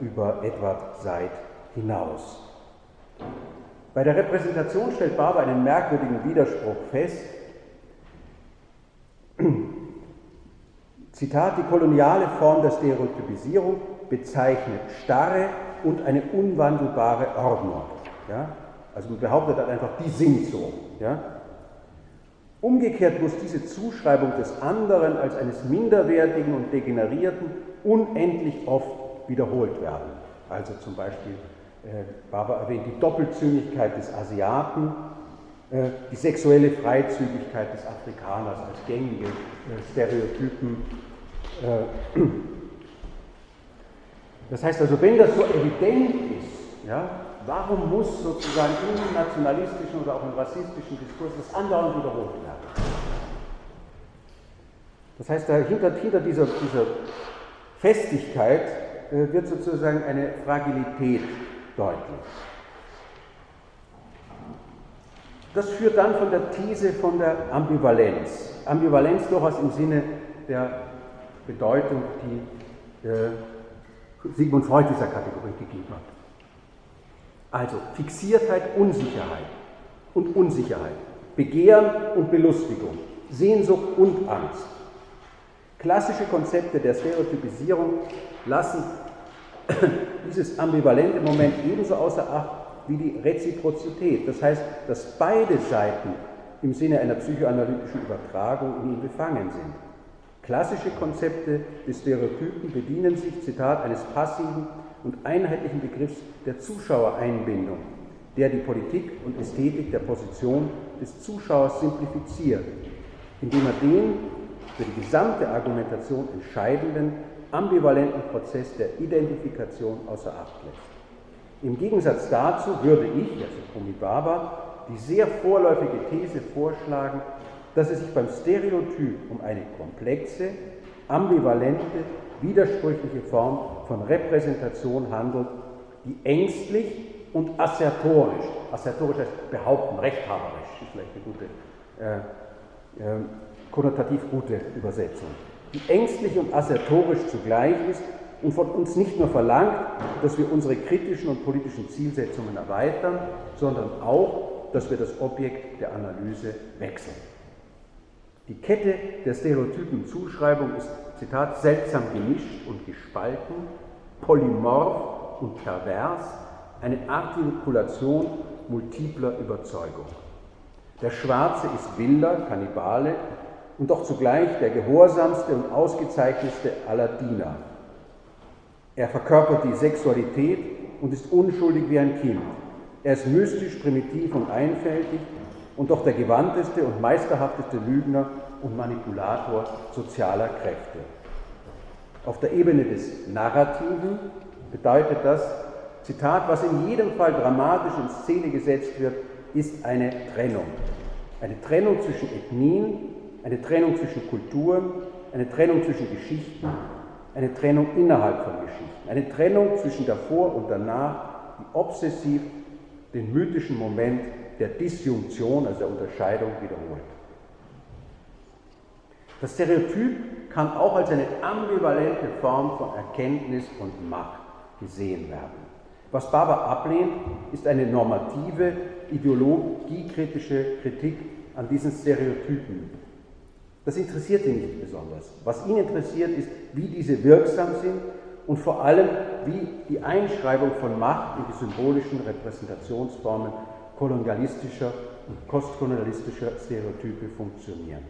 über Edward Seid hinaus. Bei der Repräsentation stellt Barber einen merkwürdigen Widerspruch fest, Zitat, die koloniale Form der Stereotypisierung bezeichnet starre und eine unwandelbare Ordnung. Ja? Also man behauptet halt einfach, die sind so. Ja? Umgekehrt muss diese Zuschreibung des anderen als eines Minderwertigen und Degenerierten unendlich oft wiederholt werden. Also zum Beispiel, äh, Barbara erwähnt die Doppelzüngigkeit des Asiaten, äh, die sexuelle Freizügigkeit des Afrikaners als gängige äh, Stereotypen. Äh, das heißt also, wenn das so evident ist, ja, warum muss sozusagen im nationalistischen oder auch im rassistischen Diskurs das andauernd wiederholt werden? Das heißt, hinter, hinter dieser, dieser Festigkeit wird sozusagen eine Fragilität deutlich. Das führt dann von der These von der Ambivalenz. Ambivalenz durchaus im Sinne der Bedeutung, die äh, Sigmund Freud dieser Kategorie gegeben hat. Also Fixiertheit, Unsicherheit und Unsicherheit, Begehren und Belustigung, Sehnsucht und Angst. Klassische Konzepte der Stereotypisierung lassen dieses ambivalente Moment ebenso außer Acht wie die Reziprozität. Das heißt, dass beide Seiten im Sinne einer psychoanalytischen Übertragung in ihm befangen sind. Klassische Konzepte des Stereotypen bedienen sich, Zitat, eines passiven und einheitlichen Begriffs der Zuschauereinbindung, der die Politik und Ästhetik der Position des Zuschauers simplifiziert, indem er den für die gesamte Argumentation entscheidenden, ambivalenten Prozess der Identifikation außer Acht lässt. Im Gegensatz dazu würde ich, also Komi Baba, die sehr vorläufige These vorschlagen, dass es sich beim Stereotyp um eine komplexe, ambivalente, widersprüchliche Form von Repräsentation handelt, die ängstlich und assertorisch, assertorisch heißt behaupten, rechthaberisch, ist vielleicht eine gute, äh, äh, konnotativ gute Übersetzung, die ängstlich und assertorisch zugleich ist und von uns nicht nur verlangt, dass wir unsere kritischen und politischen Zielsetzungen erweitern, sondern auch, dass wir das Objekt der Analyse wechseln. Die Kette der stereotypen Zuschreibung ist, Zitat, seltsam gemischt und gespalten, polymorph und pervers, eine Artikulation multipler Überzeugung. Der Schwarze ist wilder, Kannibale und doch zugleich der gehorsamste und ausgezeichnetste aller Diener. Er verkörpert die Sexualität und ist unschuldig wie ein Kind. Er ist mystisch, primitiv und einfältig und doch der gewandteste und meisterhafteste Lügner und Manipulator sozialer Kräfte. Auf der Ebene des Narrativen bedeutet das, Zitat, was in jedem Fall dramatisch in Szene gesetzt wird, ist eine Trennung. Eine Trennung zwischen Ethnien, eine Trennung zwischen Kulturen, eine Trennung zwischen Geschichten, eine Trennung innerhalb von Geschichten, eine Trennung zwischen davor und danach, die obsessiv den mythischen Moment der Disjunktion, also der Unterscheidung, wiederholt. Das Stereotyp kann auch als eine ambivalente Form von Erkenntnis und Macht gesehen werden. Was Barber ablehnt, ist eine normative, ideologiekritische Kritik an diesen Stereotypen. Das interessiert ihn nicht besonders. Was ihn interessiert, ist, wie diese wirksam sind und vor allem, wie die Einschreibung von Macht in die symbolischen Repräsentationsformen kolonialistischer und postkolonialistischer Stereotype funktionieren.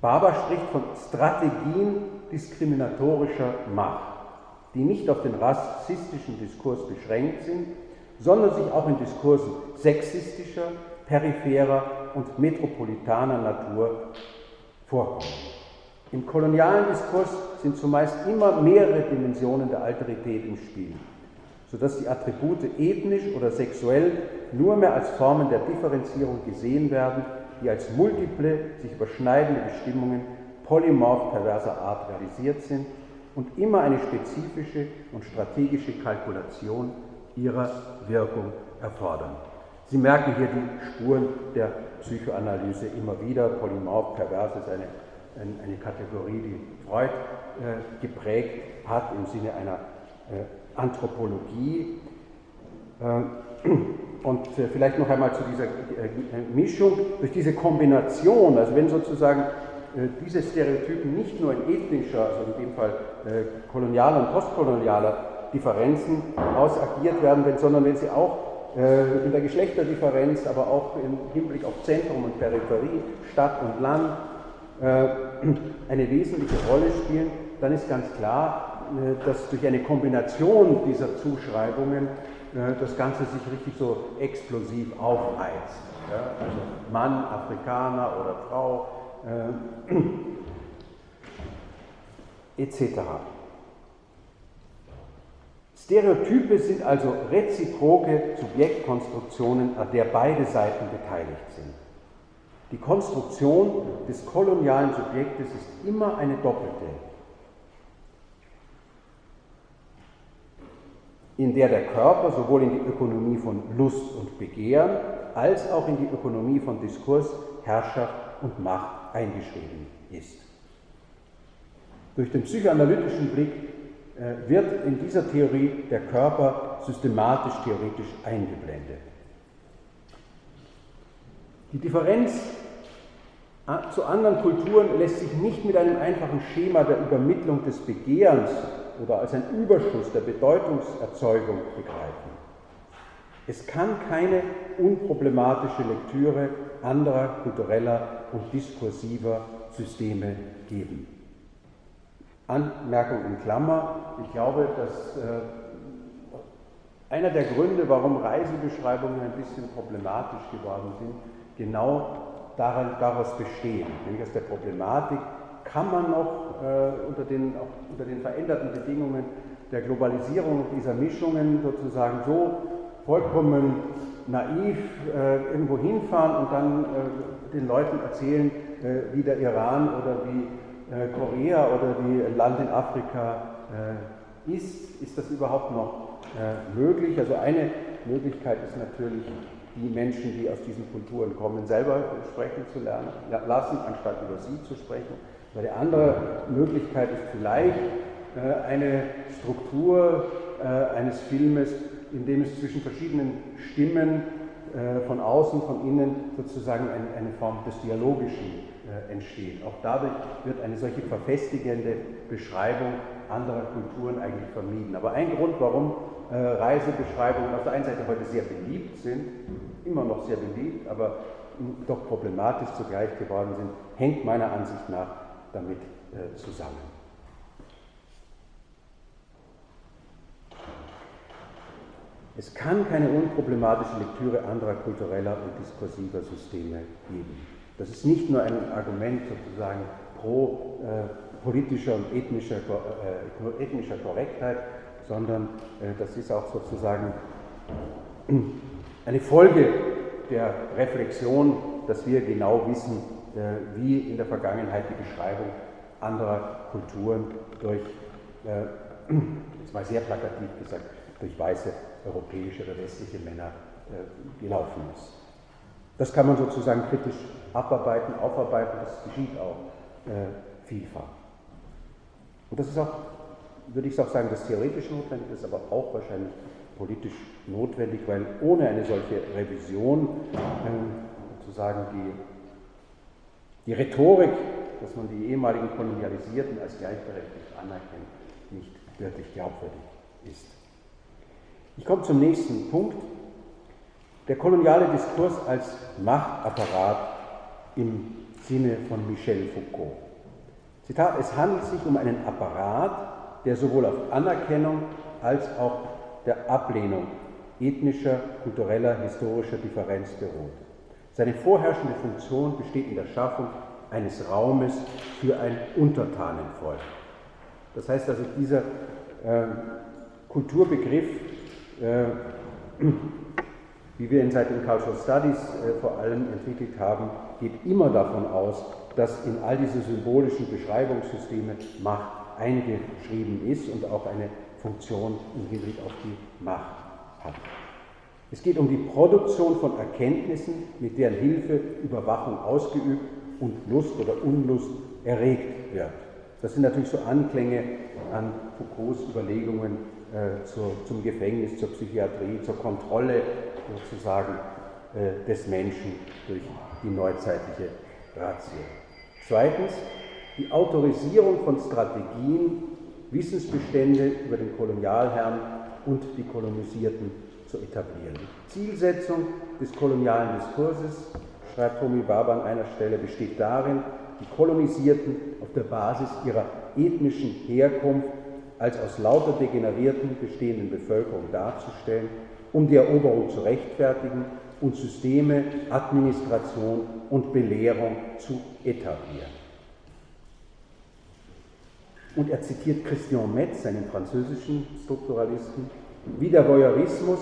Barber spricht von Strategien diskriminatorischer Macht, die nicht auf den rassistischen Diskurs beschränkt sind, sondern sich auch in Diskursen sexistischer, peripherer und metropolitaner Natur vorkommen. Im kolonialen Diskurs sind zumeist immer mehrere Dimensionen der Alterität im Spiel, sodass die Attribute ethnisch oder sexuell nur mehr als Formen der Differenzierung gesehen werden, die als multiple, sich überschneidende Bestimmungen polymorph perverser Art realisiert sind und immer eine spezifische und strategische Kalkulation ihrer Wirkung erfordern. Sie merken hier die Spuren der Psychoanalyse immer wieder. Polymorph pervers ist eine, eine Kategorie, die Freud äh, geprägt hat im Sinne einer äh, Anthropologie. Äh, und äh, vielleicht noch einmal zu dieser äh, Mischung, durch diese Kombination, also wenn sozusagen diese Stereotypen nicht nur in ethnischer, also in dem Fall kolonialer und postkolonialer Differenzen ausagiert werden, sondern wenn sie auch in der Geschlechterdifferenz, aber auch im Hinblick auf Zentrum und Peripherie, Stadt und Land eine wesentliche Rolle spielen, dann ist ganz klar, dass durch eine Kombination dieser Zuschreibungen das Ganze sich richtig so explosiv aufheizt. Ja? Also Mann, Afrikaner oder Frau äh, etc. Stereotype sind also reziproke Subjektkonstruktionen, an der beide Seiten beteiligt sind. Die Konstruktion des kolonialen Subjektes ist immer eine doppelte. In der der Körper sowohl in die Ökonomie von Lust und Begehren als auch in die Ökonomie von Diskurs, Herrschaft und Macht eingeschrieben ist. Durch den psychoanalytischen Blick äh, wird in dieser Theorie der Körper systematisch theoretisch eingeblendet. Die Differenz äh, zu anderen Kulturen lässt sich nicht mit einem einfachen Schema der Übermittlung des Begehrens oder als ein Überschuss der Bedeutungserzeugung begreifen. Es kann keine unproblematische Lektüre anderer kultureller und diskursiver Systeme geben. Anmerkung in Klammer, ich glaube, dass äh, einer der Gründe, warum Reisebeschreibungen ein bisschen problematisch geworden sind, genau daraus bestehen. Nämlich aus der Problematik, kann man noch äh, unter, den, unter den veränderten Bedingungen der Globalisierung dieser Mischungen sozusagen so vollkommen naiv äh, irgendwo hinfahren und dann äh, den Leuten erzählen, äh, wie der Iran oder wie äh, Korea oder wie ein Land in Afrika äh, ist. Ist das überhaupt noch möglich? Also eine Möglichkeit ist natürlich, die Menschen, die aus diesen Kulturen kommen, selber sprechen zu lernen, lassen, anstatt über sie zu sprechen. Eine andere Möglichkeit ist vielleicht eine Struktur eines Filmes, in dem es zwischen verschiedenen Stimmen von außen, von innen sozusagen eine Form des Dialogischen äh, entsteht. Auch dadurch wird eine solche verfestigende Beschreibung anderer Kulturen eigentlich vermieden. Aber ein Grund, warum äh, Reisebeschreibungen auf der einen Seite heute sehr beliebt sind, immer noch sehr beliebt, aber doch problematisch zugleich geworden sind, hängt meiner Ansicht nach damit äh, zusammen. Es kann keine unproblematische Lektüre anderer kultureller und diskursiver Systeme geben. Das ist nicht nur ein Argument sozusagen pro äh, politischer und ethnischer, äh, ethnischer Korrektheit, sondern äh, das ist auch sozusagen eine Folge der Reflexion, dass wir genau wissen, wie in der Vergangenheit die Beschreibung anderer Kulturen durch, äh, jetzt mal sehr plakativ gesagt, durch weiße europäische oder westliche Männer äh, gelaufen ist. Das kann man sozusagen kritisch abarbeiten, aufarbeiten, das geschieht auch äh, vielfach. Und das ist auch, würde ich auch sagen, das theoretisch notwendig, ist aber auch wahrscheinlich politisch notwendig, weil ohne eine solche Revision äh, sozusagen die, die Rhetorik, dass man die ehemaligen Kolonialisierten als gleichberechtigt anerkennt, nicht wirklich glaubwürdig ist. Ich komme zum nächsten Punkt. Der koloniale Diskurs als Machtapparat im Sinne von Michel Foucault. Zitat, es handelt sich um einen Apparat, der sowohl auf Anerkennung als auch der Ablehnung ethnischer, kultureller, historischer Differenz beruht. Seine vorherrschende Funktion besteht in der Schaffung eines Raumes für ein Untertanenvolk. Das heißt also, dieser äh, Kulturbegriff, äh, wie wir ihn seit den Cultural Studies äh, vor allem entwickelt haben, geht immer davon aus, dass in all diese symbolischen Beschreibungssysteme Macht eingeschrieben ist und auch eine Funktion im Hinblick auf die Macht hat. Es geht um die Produktion von Erkenntnissen, mit deren Hilfe Überwachung ausgeübt und Lust oder Unlust erregt wird. Das sind natürlich so Anklänge an Foucaults Überlegungen äh, zur, zum Gefängnis, zur Psychiatrie, zur Kontrolle sozusagen äh, des Menschen durch die neuzeitliche Ratio. Zweitens, die Autorisierung von Strategien, Wissensbestände über den Kolonialherrn und die Kolonisierten zu etablieren. Zielsetzung des kolonialen Diskurses, schreibt Homi Baba an einer Stelle, besteht darin, die Kolonisierten auf der Basis ihrer ethnischen Herkunft als aus lauter degenerierten bestehenden Bevölkerung darzustellen, um die Eroberung zu rechtfertigen und Systeme, Administration und Belehrung zu etablieren. Und er zitiert Christian Metz, einen französischen Strukturalisten, wie der Voyeurismus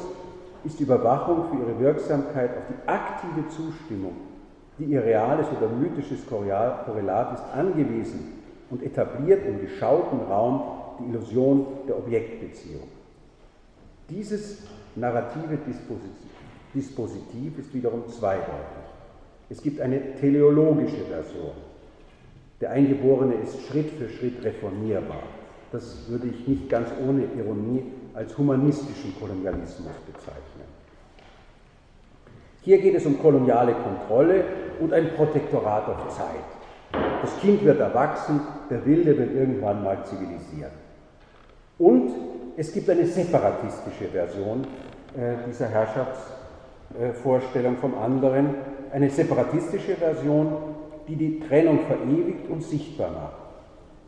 ist Überwachung für ihre Wirksamkeit auf die aktive Zustimmung, die ihr reales oder mythisches Korrelat ist, angewiesen und etabliert im geschauten Raum die Illusion der Objektbeziehung. Dieses narrative Dispositiv ist wiederum zweideutig. Es gibt eine teleologische Version. Der Eingeborene ist Schritt für Schritt reformierbar. Das würde ich nicht ganz ohne Ironie als humanistischen Kolonialismus bezeichnen. Hier geht es um koloniale Kontrolle und ein Protektorat auf Zeit. Das Kind wird erwachsen, der Wilde wird irgendwann mal zivilisiert. Und es gibt eine separatistische Version äh, dieser Herrschafts- äh, vom anderen, eine separatistische Version, die die Trennung verewigt und sichtbar macht.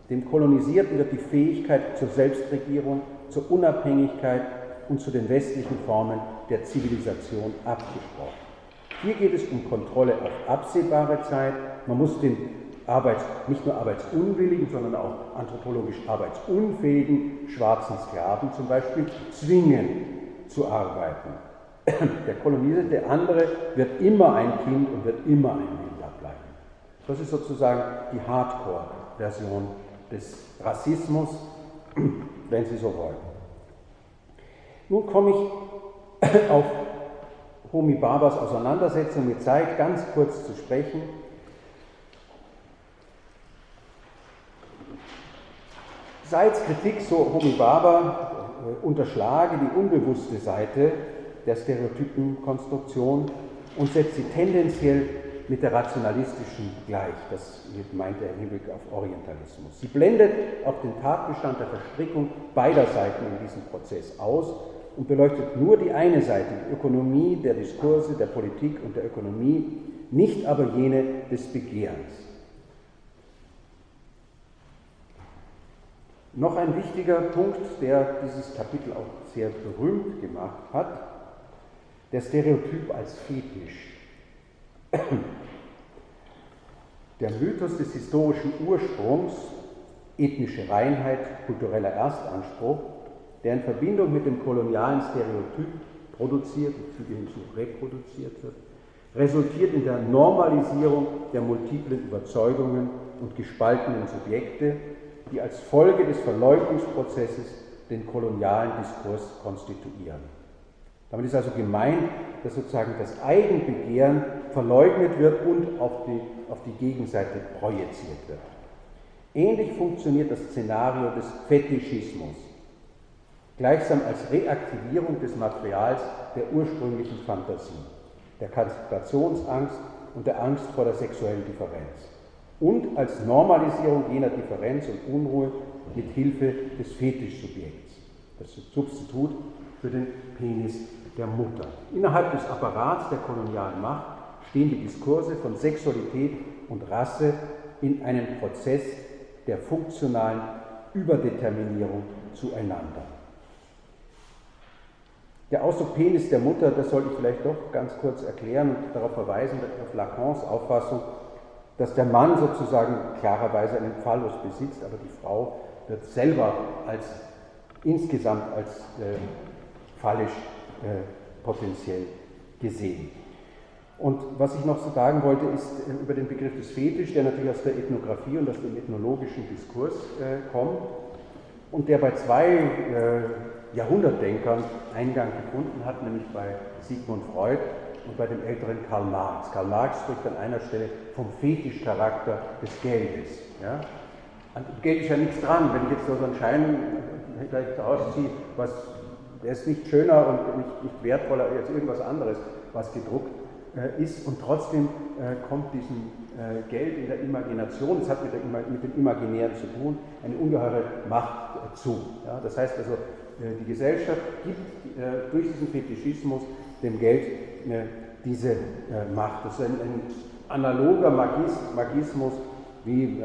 Dem Kolonisierten wird die Fähigkeit zur Selbstregierung, zur Unabhängigkeit und zu den westlichen Formen der Zivilisation abgesprochen. Hier geht es um Kontrolle auf absehbare Zeit. Man muss den Arbeits, nicht nur arbeitsunwilligen, sondern auch anthropologisch arbeitsunfähigen schwarzen Sklaven zum Beispiel zwingen zu arbeiten. Der kolonisierte der andere wird immer ein Kind und wird immer ein Wilder bleiben. Das ist sozusagen die Hardcore-Version des Rassismus, wenn Sie so wollen. Nun komme ich auf Homi Babas Auseinandersetzung mit Zeit ganz kurz zu sprechen. Seitz Kritik, so Homi Baba, äh, unterschlage die unbewusste Seite der Stereotypenkonstruktion und setzt sie tendenziell mit der rationalistischen gleich. Das meint er im Hinblick auf Orientalismus. Sie blendet auch den Tatbestand der Verstrickung beider Seiten in diesem Prozess aus und beleuchtet nur die eine Seite, die Ökonomie der Diskurse, der Politik und der Ökonomie, nicht aber jene des Begehrens. Noch ein wichtiger Punkt, der dieses Kapitel auch sehr berühmt gemacht hat, der Stereotyp als Fetisch. Der Mythos des historischen Ursprungs, ethnische Reinheit, kultureller Erstanspruch, der in Verbindung mit dem kolonialen Stereotyp produziert, ich füge hinzu, reproduziert wird, resultiert in der Normalisierung der multiplen Überzeugungen und gespaltenen Subjekte, die als Folge des Verleugnungsprozesses den kolonialen Diskurs konstituieren. Damit ist also gemeint, dass sozusagen das Eigenbegehren verleugnet wird und auf die, auf die Gegenseite projiziert wird. Ähnlich funktioniert das Szenario des Fetischismus, gleichsam als Reaktivierung des Materials der ursprünglichen Fantasie, der Kastrationsangst und der Angst vor der sexuellen Differenz und als Normalisierung jener Differenz und Unruhe mit Hilfe des Fetischsubjekts, das Substitut für den Penis der Mutter. Innerhalb des Apparats der kolonialen Macht stehen die Diskurse von Sexualität und Rasse in einem Prozess der funktionalen Überdeterminierung zueinander. Der Ausdruck Penis der Mutter, das sollte ich vielleicht doch ganz kurz erklären und darauf verweisen, auf Lacans Auffassung, dass der Mann sozusagen klarerweise einen Phallus besitzt, aber die Frau wird selber als insgesamt als äh, phallisch potenziell gesehen. Und was ich noch so sagen wollte, ist äh, über den Begriff des Fetisch, der natürlich aus der Ethnographie und aus dem ethnologischen Diskurs äh, kommt und der bei zwei äh, Jahrhundertdenkern Eingang gefunden hat, nämlich bei Sigmund Freud und bei dem älteren Karl Marx. Karl Marx spricht an einer Stelle vom Fetischcharakter des Geldes. Ja? An Geld ist ja nichts dran. Wenn ich jetzt so einen Schein vielleicht rausziehe, was, der ist nicht schöner und nicht, nicht wertvoller als irgendwas anderes, was gedruckt äh, ist. Und trotzdem äh, kommt diesem äh, Geld in der Imagination, das hat mit, der, mit dem Imaginären zu tun, eine ungeheure Macht äh, zu. Ja? Das heißt also, äh, die Gesellschaft gibt äh, durch diesen Fetischismus dem Geld diese Macht. Das ist ein, ein analoger Magis, Magismus, wie,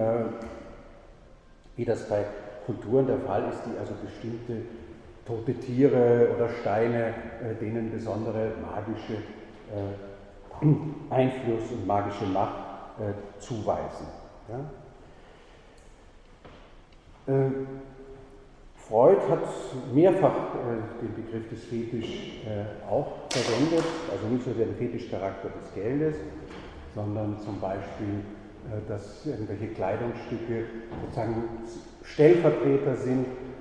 wie das bei Kulturen der Fall ist, die also bestimmte tote Tiere oder Steine, denen besondere magische Einfluss und magische Macht zuweisen. Ja? Freud hat mehrfach äh, den Begriff des Fetisch äh, auch verwendet, also nicht nur den Fetischcharakter des Geldes, sondern zum Beispiel, äh, dass irgendwelche Kleidungsstücke sozusagen Stellvertreter sind äh,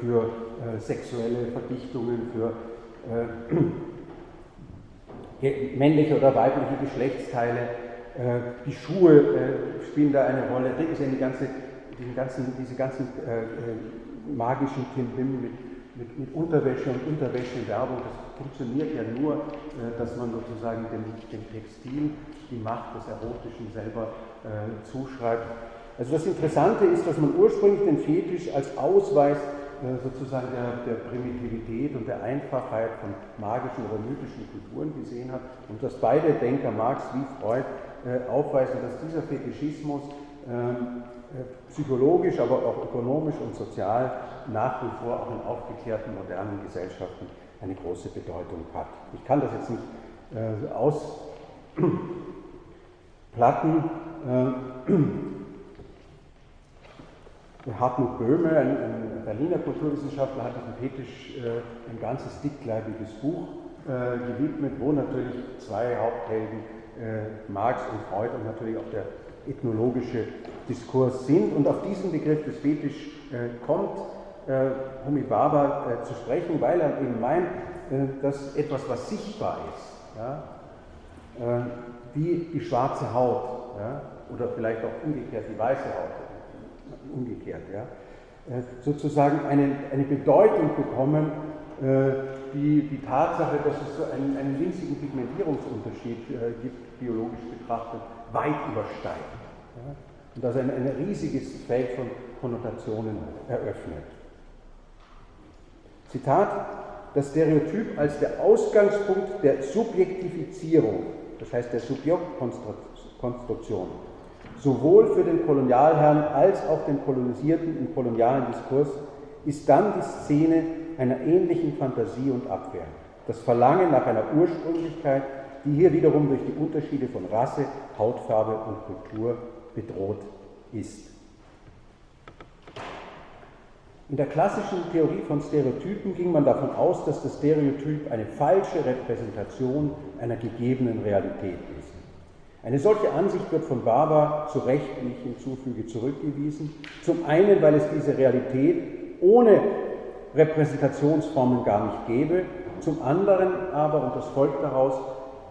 für äh, sexuelle Verdichtungen, für äh, männliche oder weibliche Geschlechtsteile. die Schuhe spielen da eine Rolle. Sie an die ganze, die ganzen, diese ganzen magischen Klimbim mit, mit, mit, Unterwäsche und Unterwäschewerbung. Das funktioniert ja nur, äh, dass man sozusagen dem, dem, Textil die Macht des Erotischen selber äh, zuschreibt. Also das Interessante ist, dass man ursprünglich den Fetisch als Ausweis äh, sozusagen der, der, Primitivität und der Einfachheit von magischen oder mythischen Kulturen gesehen hat und dass beide Denker, Marx wie Freud, äh, aufweisen, dass dieser Fetischismus ähm, äh, psychologisch, aber auch ökonomisch und sozial nach wie vor auch in aufgeklärten modernen Gesellschaften eine große Bedeutung hat. Ich kann das jetzt nicht äh, ausplatten. Äh, Hartmut Böhme, ein, ein, Berliner Kulturwissenschaftler, hat diesem Fetisch äh, ein ganzes dickleibiges Buch äh, gewidmet, wo natürlich zwei Haupthelden, äh, Marx und Freud und natürlich auch der ethnologische Diskurs sind. Und auf diesen Begriff des Fetisch äh, kommt Homi Baba äh, zu sprechen, weil er eben meint, dass etwas, was sichtbar ist, ja, wie die schwarze Haut ja, oder vielleicht auch umgekehrt die weiße Haut, umgekehrt, ja, äh, sozusagen eine, eine Bedeutung bekommen, die die Tatsache, dass es so einen, einen winzigen Pigmentierungsunterschied gibt, biologisch betrachtet, weit übersteigt. Ja, und das ein, ein riesiges Feld von Konnotationen eröffnet. Zitat, das Stereotyp als der Ausgangspunkt der Subjektifizierung, das heißt der Subjektkonstruktion, sowohl für den Kolonialherrn als auch den Kolonisierten im kolonialen Diskurs, ist dann die Szene einer ähnlichen Fantasie und Abwehr. Das Verlangen nach einer Ursprünglichkeit, die hier wiederum durch die Unterschiede von Rasse, Hautfarbe und Kultur bedroht ist. In der klassischen Theorie von Stereotypen ging man davon aus, dass das Stereotyp eine falsche Repräsentation einer gegebenen Realität ist. Eine solche Ansicht wird von Barber zu Recht, wie ich hinzufüge, zurückgewiesen. Zum einen, weil es diese Realität ohne Repräsentationsformen gar nicht gäbe, zum anderen aber, und das folgt daraus,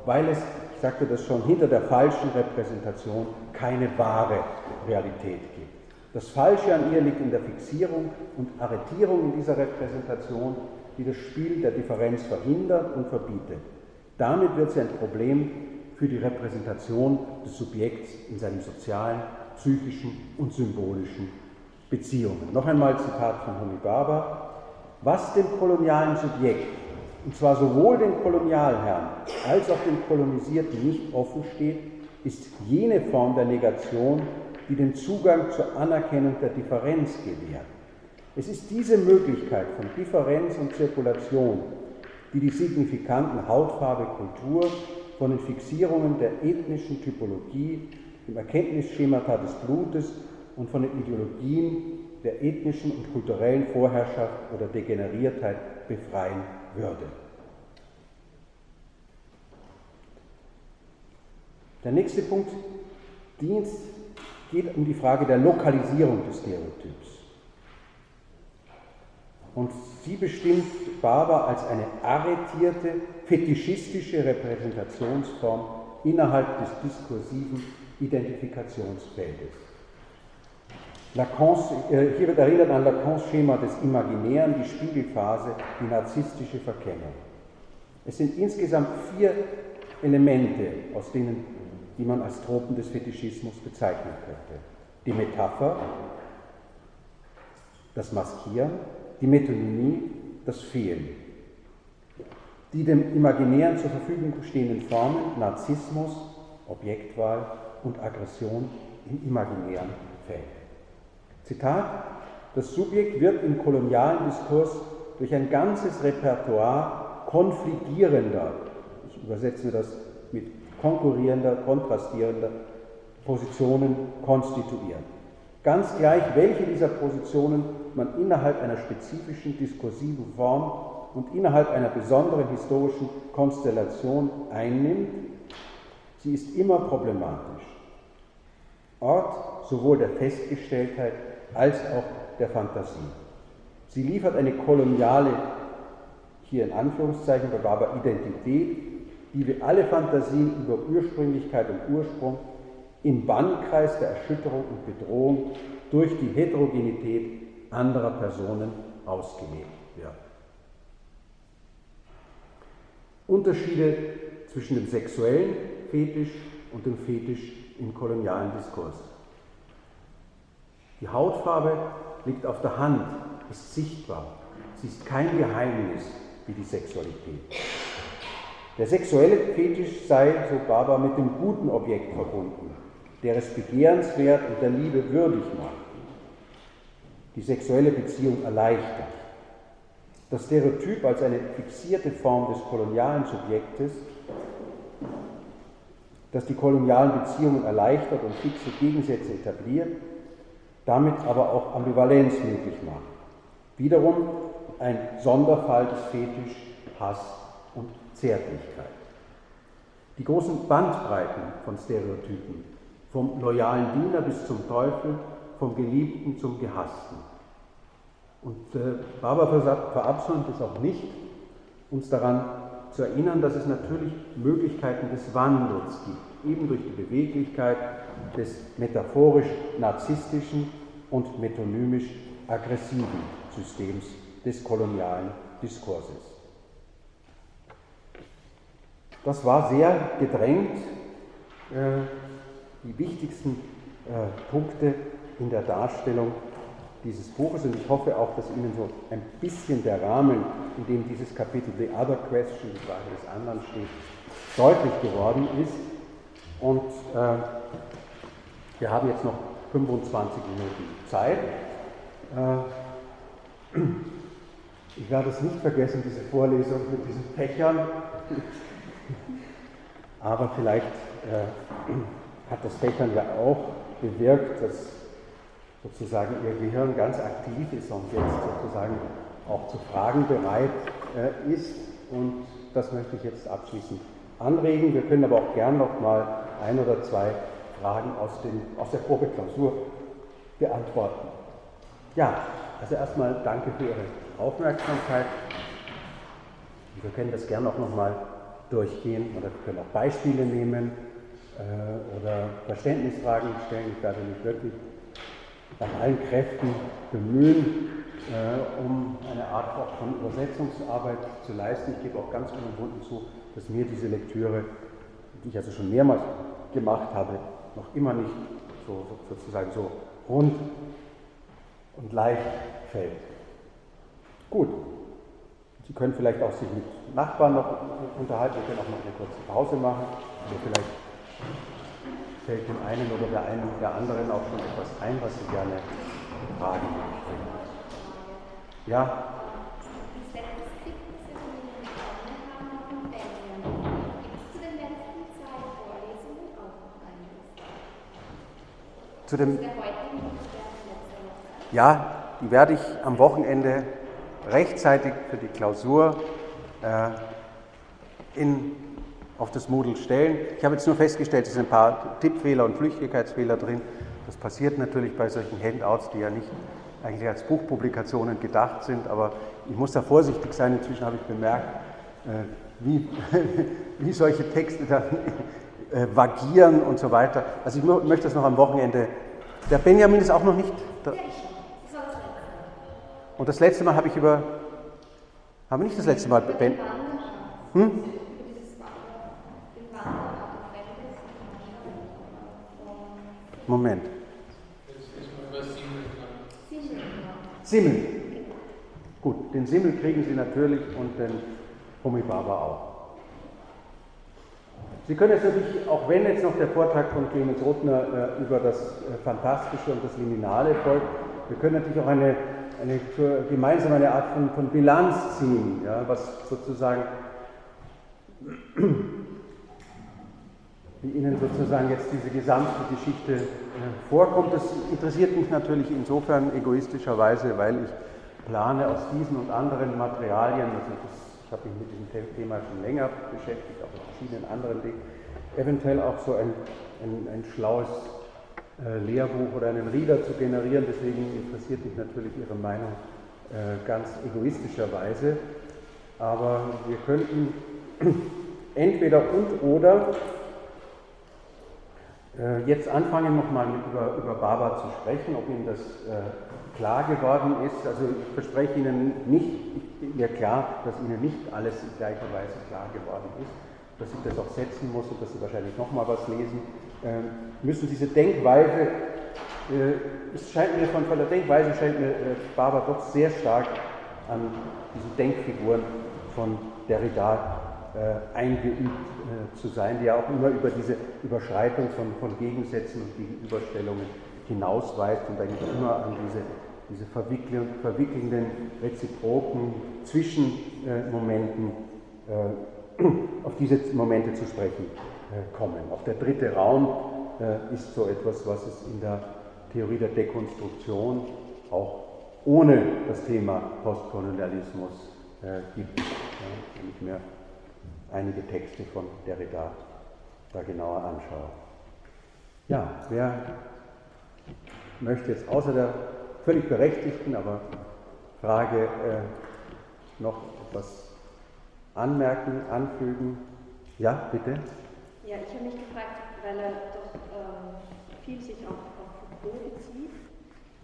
weil es, ich sagte das schon, hinter der falschen Repräsentation keine wahre Realität gibt. Das Falsche an ihr liegt in der Fixierung und Arretierung in dieser Repräsentation, die das Spiel der Differenz verhindert und verbietet. Damit wird sie ein Problem für die Repräsentation des Subjekts in seinen sozialen, psychischen und symbolischen Beziehungen. Noch einmal Zitat von Homi Baba. Was dem kolonialen Subjekt, und zwar sowohl dem Kolonialherrn als auch dem Kolonisierten nicht offen steht, ist jene Form der Negation, die den Zugang zur Anerkennung der Differenz gewährt. Es ist diese Möglichkeit von Differenz und Zirkulation, die die signifikanten Hautfarbe, Kultur von den Fixierungen der ethnischen Typologie, dem Erkenntnisschemata des Blutes und von den Ideologien der ethnischen und kulturellen Vorherrschaft oder Degeneriertheit befreien würde. Der nächste Punkt, Dienst geht um die Frage der Lokalisierung des Stereotyps. Und sie bestimmt Barber als eine arretierte, fetischistische Repräsentationsform innerhalb des diskursiven Identifikationsfeldes. Lacans, äh, hier wird erinnert an Lacans Schema des Imaginären, die Spiegelphase, die narzisstische Verkennung. Es sind insgesamt vier Elemente, aus denen die man als Tropen des Fetischismus bezeichnen könnte. Die Metapher, das Maskieren, die Metonymie, das Fehlen. Die dem Imaginären zur Verfügung stehenden Formen Narzissmus, Objektwahl und Aggression im imaginären Feld. Zitat, das Subjekt wird im kolonialen Diskurs durch ein ganzes Repertoire konfligierender, ich übersetze das mit konkurrierender, kontrastierender Positionen konstituieren. Ganz gleich, welche dieser Positionen man innerhalb einer spezifischen diskursiven Form und innerhalb einer besonderen historischen Konstellation einnimmt, sie ist immer problematisch. Ort sowohl der Festgestelltheit als auch der Fantasie. Sie liefert eine koloniale, hier in Anführungszeichen, aber Identität, die wir alle Fantasien über Ursprünglichkeit und Ursprung im Bannkreis der Erschütterung und Bedrohung durch die Heterogenität anderer Personen ausgelebt wird. Unterschiede zwischen dem sexuellen Fetisch und dem Fetisch im kolonialen Diskurs. Die Hautfarbe liegt auf der Hand, ist sichtbar. Sie ist kein Geheimnis wie die Sexualität. Der sexuelle Fetisch sei, so Baba, mit dem guten Objekt verbunden. der es begehrenswert und der Liebe würdig macht, die sexuelle Beziehung erleichtert. Das Stereotyp als eine fixierte Form des kolonialen Subjektes, das die kolonialen Beziehungen erleichtert und fixe Gegensätze etabliert, damit aber auch Ambivalenz möglich macht. Wiederum ein Sonderfall des Fetisch, Hass und Zärtlichkeit. Die großen Bandbreiten von Stereotypen, vom loyalen Diener bis zum Teufel, vom Geliebten zum Gehassten. Und äh, Barber verabsäumt es auch nicht, uns daran zu erinnern, dass es natürlich Möglichkeiten des Wandels gibt, eben durch die Beweglichkeit des metaphorisch-narzisstischen und metonymisch-aggressiven Systems des kolonialen Diskurses. Das war sehr gedrängt, äh, die wichtigsten äh, Punkte in der Darstellung dieses Buches und ich hoffe auch, dass Ihnen so ein bisschen der Rahmen, in dem dieses Kapitel The Other Question, die Frage des anderen steht, deutlich geworden ist. Und äh, wir haben jetzt noch 25 Minuten Zeit. Äh, ich werde es nicht vergessen, diese Vorlesung mit diesen Fächern. Aber vielleicht äh, hat das Fächern ja auch bewirkt, dass sozusagen ihr Gehirn ganz aktiv ist und jetzt sozusagen auch zu Fragen bereit äh, ist. Und das möchte ich jetzt abschließend anregen. Wir können aber auch gern noch mal ein oder zwei Fragen aus, den, aus der Probeklausur beantworten. Ja, also erstmal danke für Ihre Aufmerksamkeit. Wir können das gern auch noch mal durchgehen oder wir können auch Beispiele nehmen äh, oder Verständnisfragen stellen. Ich werde mich wirklich nach allen Kräften bemühen, äh, um eine Art auch von Übersetzungsarbeit zu leisten. Ich gebe auch ganz unumwunden zu, dass mir diese Lektüre, die ich also schon mehrmals gemacht habe, noch immer nicht so, sozusagen so rund und leicht fällt. Gut. Sie können vielleicht auch sich mit Nachbarn noch unterhalten, wir können auch noch eine kurze Pause machen oder vielleicht fällt dem einen oder der einen der anderen auch schon etwas ein, was Sie gerne fragen möchten. Ja? Zu dem ja, die werde ich am Wochenende rechtzeitig für die Klausur äh, in auf das Moodle stellen. Ich habe jetzt nur festgestellt, es sind ein paar Tippfehler und Flüchtigkeitsfehler drin. Das passiert natürlich bei solchen Handouts, die ja nicht eigentlich als Buchpublikationen gedacht sind, aber ich muss da vorsichtig sein. Inzwischen habe ich bemerkt, äh, wie, wie solche Texte dann äh, vagieren und so weiter. Also ich möchte das noch am Wochenende. Der Benjamin ist auch noch nicht. Da. Und das letzte Mal habe ich über. Haben wir nicht das letzte Mal. Ben, hm? Moment. Simmel. Gut, den Simmel kriegen Sie natürlich und den Humibaba auch. Sie können jetzt natürlich, auch wenn jetzt noch der Vortrag von Clemens Rothner äh, über das äh, Fantastische und das Liminale folgt, wir können natürlich auch eine, eine gemeinsam eine Art von, von Bilanz ziehen, ja, was sozusagen wie Ihnen sozusagen jetzt diese gesamte Geschichte äh, vorkommt. Das interessiert mich natürlich insofern egoistischerweise, weil ich plane aus diesen und anderen Materialien, also das, ich habe mich mit diesem Thema schon länger beschäftigt, auch mit verschiedenen anderen Dingen, eventuell auch so ein, ein, ein schlaues äh, Lehrbuch oder einen Reader zu generieren. Deswegen interessiert mich natürlich Ihre Meinung äh, ganz egoistischerweise. Aber wir könnten entweder und oder jetzt anfangen nochmal über, über Baba zu sprechen, ob Ihnen das äh, klar geworden ist. Also ich verspreche Ihnen nicht, mir klar, dass Ihnen nicht alles in gleicher Weise klar geworden ist, dass ich das auch setzen muss und dass Sie wahrscheinlich nochmal was lesen äh, müssen. Diese Denkweise, äh, es scheint mir von, von der Denkweise scheint mir äh, Baba doch sehr stark an diesen Denkfiguren von Derrida äh, eingeübt äh, zu sein, die ja auch immer über diese Überschreitung von, von Gegensätzen und Gegenüberstellungen hinausweist und eigentlich immer an diese, diese verwickelnden, reziproken Zwischenmomenten, äh, auf diese Momente zu sprechen äh, kommen. Auch der dritte Raum äh, ist so etwas, was es in der Theorie der Dekonstruktion auch ohne das Thema Postkolonialismus äh, gibt. Ja, ich mir einige Texte von Derrida da genauer anschaue. Ja, wer möchte jetzt außer der völlig berechtigten, aber Frage äh, noch etwas anmerken, anfügen? Ja, bitte. Ja, ich habe mich gefragt, weil er doch ähm, viel sich auf, auf Foucault bezieht,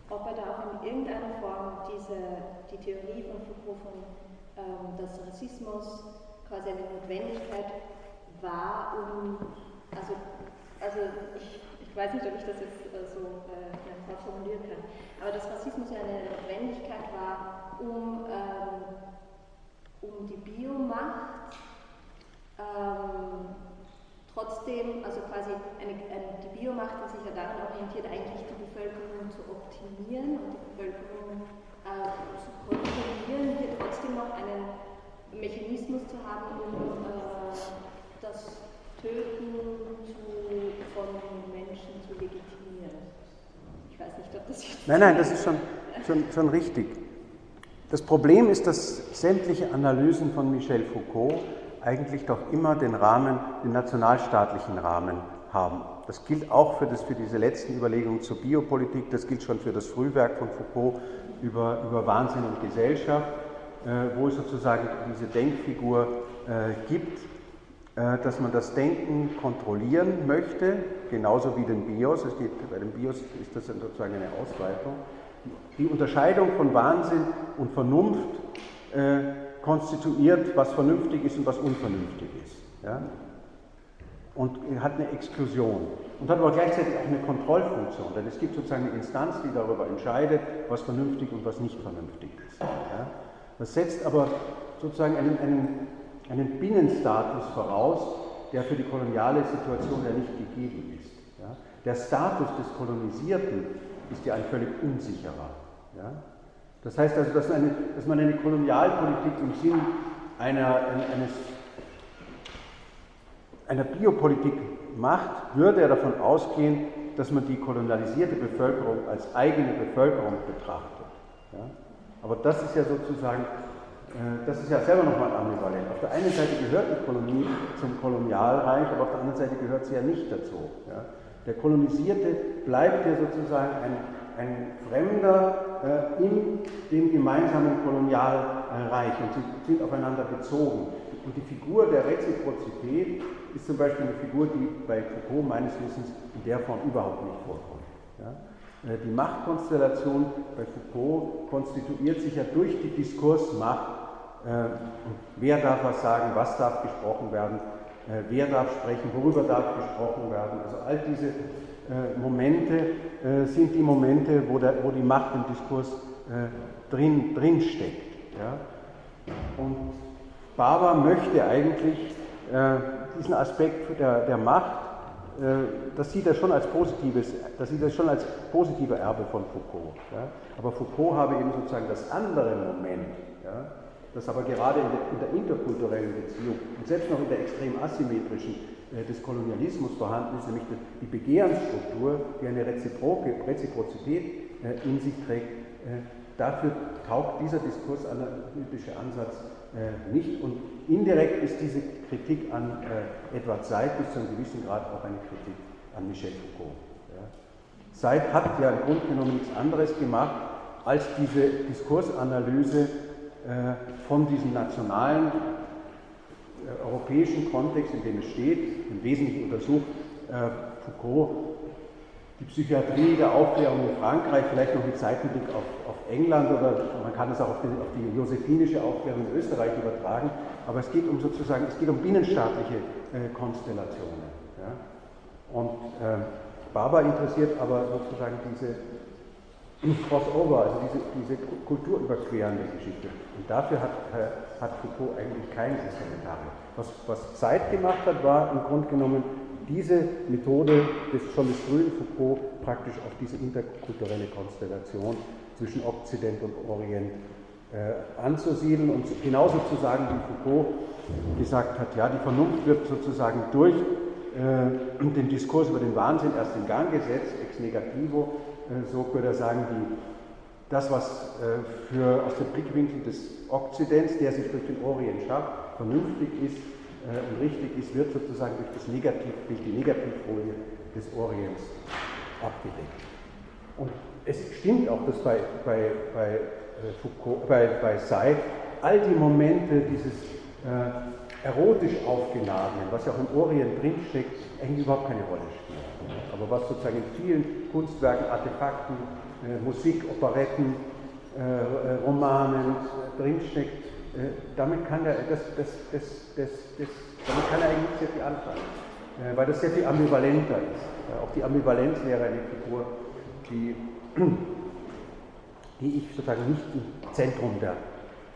ob er da auch in irgendeiner Form diese, die Theorie von Foucault von ähm, dass Rassismus quasi eine Notwendigkeit war, um, also, also ich, ich weiß nicht, ob ich das jetzt äh, so äh, formulieren kann, aber dass Rassismus ja eine Notwendigkeit war, um, ähm, um die Biomacht ähm, trotzdem, also quasi eine, eine, die Biomacht, die sich ja daran orientiert, eigentlich die Bevölkerung zu optimieren und die Bevölkerung äh, zu kontrollieren, hier trotzdem noch einen Mechanismus zu haben, um äh, das Töten zu, von Menschen zu legitimieren. Ich weiß nicht, ob das jetzt. Nein, nein, das ist schon, schon, schon richtig. Das Problem ist, dass sämtliche Analysen von Michel Foucault eigentlich doch immer den Rahmen, den nationalstaatlichen Rahmen haben. Das gilt auch für, das, für diese letzten Überlegungen zur Biopolitik, das gilt schon für das Frühwerk von Foucault über, über Wahnsinn und Gesellschaft, wo es sozusagen diese Denkfigur äh, gibt, äh, dass man das Denken kontrollieren möchte, genauso wie den Bios. Es geht, bei dem Bios ist das sozusagen eine Ausweitung. Die Unterscheidung von Wahnsinn und Vernunft äh, konstituiert, was vernünftig ist und was unvernünftig ist. Ja? Und hat eine Exklusion und hat aber gleichzeitig auch eine Kontrollfunktion, denn es gibt sozusagen eine Instanz, die darüber entscheidet, was vernünftig und was nicht vernünftig ist. Ja? Das setzt aber sozusagen einen, einen, einen Binnenstatus voraus, der für die koloniale Situation ja nicht gegeben ist. Ja? Der Status des Kolonisierten ist ja ein völlig unsicherer. Ja? Das heißt also, dass, eine, dass man eine Kolonialpolitik im Sinn einer, eines, einer Biopolitik macht, würde er davon ausgehen, dass man die kolonialisierte Bevölkerung als eigene Bevölkerung betrachtet. Ja? Aber das ist ja sozusagen, äh, das ist ja selber nochmal ambivalent. Auf der einen Seite gehört die Kolonie zum Kolonialreich, aber auf der anderen Seite gehört sie ja nicht dazu. Der Kolonisierte bleibt ja sozusagen ein, ein Fremder äh, in dem gemeinsamen Kolonialreich und sie sind aufeinander bezogen. Und die Figur der Reziprozität ist zum Beispiel eine Figur, die bei Foucault meines Wissens in der Form überhaupt nicht vorkommt. Ja? Äh, die Machtkonstellation bei Foucault konstituiert sich ja durch die Diskursmacht. Äh, wer darf was sagen, was darf gesprochen werden, äh, wer darf sprechen, worüber darf gesprochen werden. Also all diese Momente sind die Momente, wo, der, wo die Macht im Diskurs drin, drin steckt. Ja? Und Barber möchte eigentlich diesen Aspekt der, der Macht, das sieht er schon als positives, das sieht er schon als positive Erbe von Foucault. Ja? Aber Foucault habe eben sozusagen das andere Moment, ja? das aber gerade in der, in der, interkulturellen Beziehung und selbst noch in der extrem asymmetrischen äh, des Kolonialismus vorhanden ist, nämlich die Begehrensstruktur, die eine Reziproke, Reziprozität äh, in sich trägt. Äh, dafür taugt dieser diskursanalytische Ansatz äh, nicht und Indirekt ist diese Kritik an äh, Edward Seid bis zu einem gewissen Grad auch eine Kritik an Michel Foucault. Ja. Seid hat ja im Grunde genommen nichts anderes gemacht, als diese Diskursanalyse äh, von diesem nationalen äh, europäischen Kontext, in dem es steht, im Wesentlichen untersucht äh, Foucault die Psychiatrie der Aufklärung in Frankreich, vielleicht noch mit Seitenblick auf, auf England oder man kann es auch auf die, auf die, josephinische Aufklärung in Österreich übertragen, aber es geht um sozusagen, es geht um binnenstaatliche äh, Konstellationen. Ja? Und äh, Barber interessiert aber sozusagen diese Crossover, also diese, diese kulturüberquerende Geschichte. Und dafür hat, äh, hat Foucault eigentlich kein Instrumentarium. Was, was Zeit gemacht hat, war im Grunde genommen diese Methode des, schon des frühen Foucault praktisch auf diese interkulturelle Konstellation zwischen Okzident und Orient äh, anzusiedeln und genauso zu sagen, wie Foucault gesagt hat, ja, die Vernunft wird sozusagen durch äh, den Diskurs über den Wahnsinn erst in Gang gesetzt, ex negativo, äh, so würde er sagen, die, das, was äh, für, aus dem Blickwinkel des Okzidents, der sich durch den Orient schafft, vernünftig ist und richtig ist, wird sozusagen durch das Negativbild, die Negativfolie des Orients abgedeckt. Und es stimmt auch, dass bei, bei, bei, äh, Foucault, bei, bei Say all die Momente dieses äh, erotisch aufgeladenen, was ja auch im Orient drinsteckt, eigentlich überhaupt keine Rolle spielt. Aber was sozusagen in vielen Kunstwerken, Artefakten, äh, Musik, Operetten, äh, äh Romanen äh, drinsteckt, äh, damit kann er, das, das, das, das, das, damit kann er eigentlich sehr viel anfangen, weil das sehr viel ambivalenter ist. auch die Ambivalenz wäre eine Figur, die, die ich sozusagen nicht im Zentrum der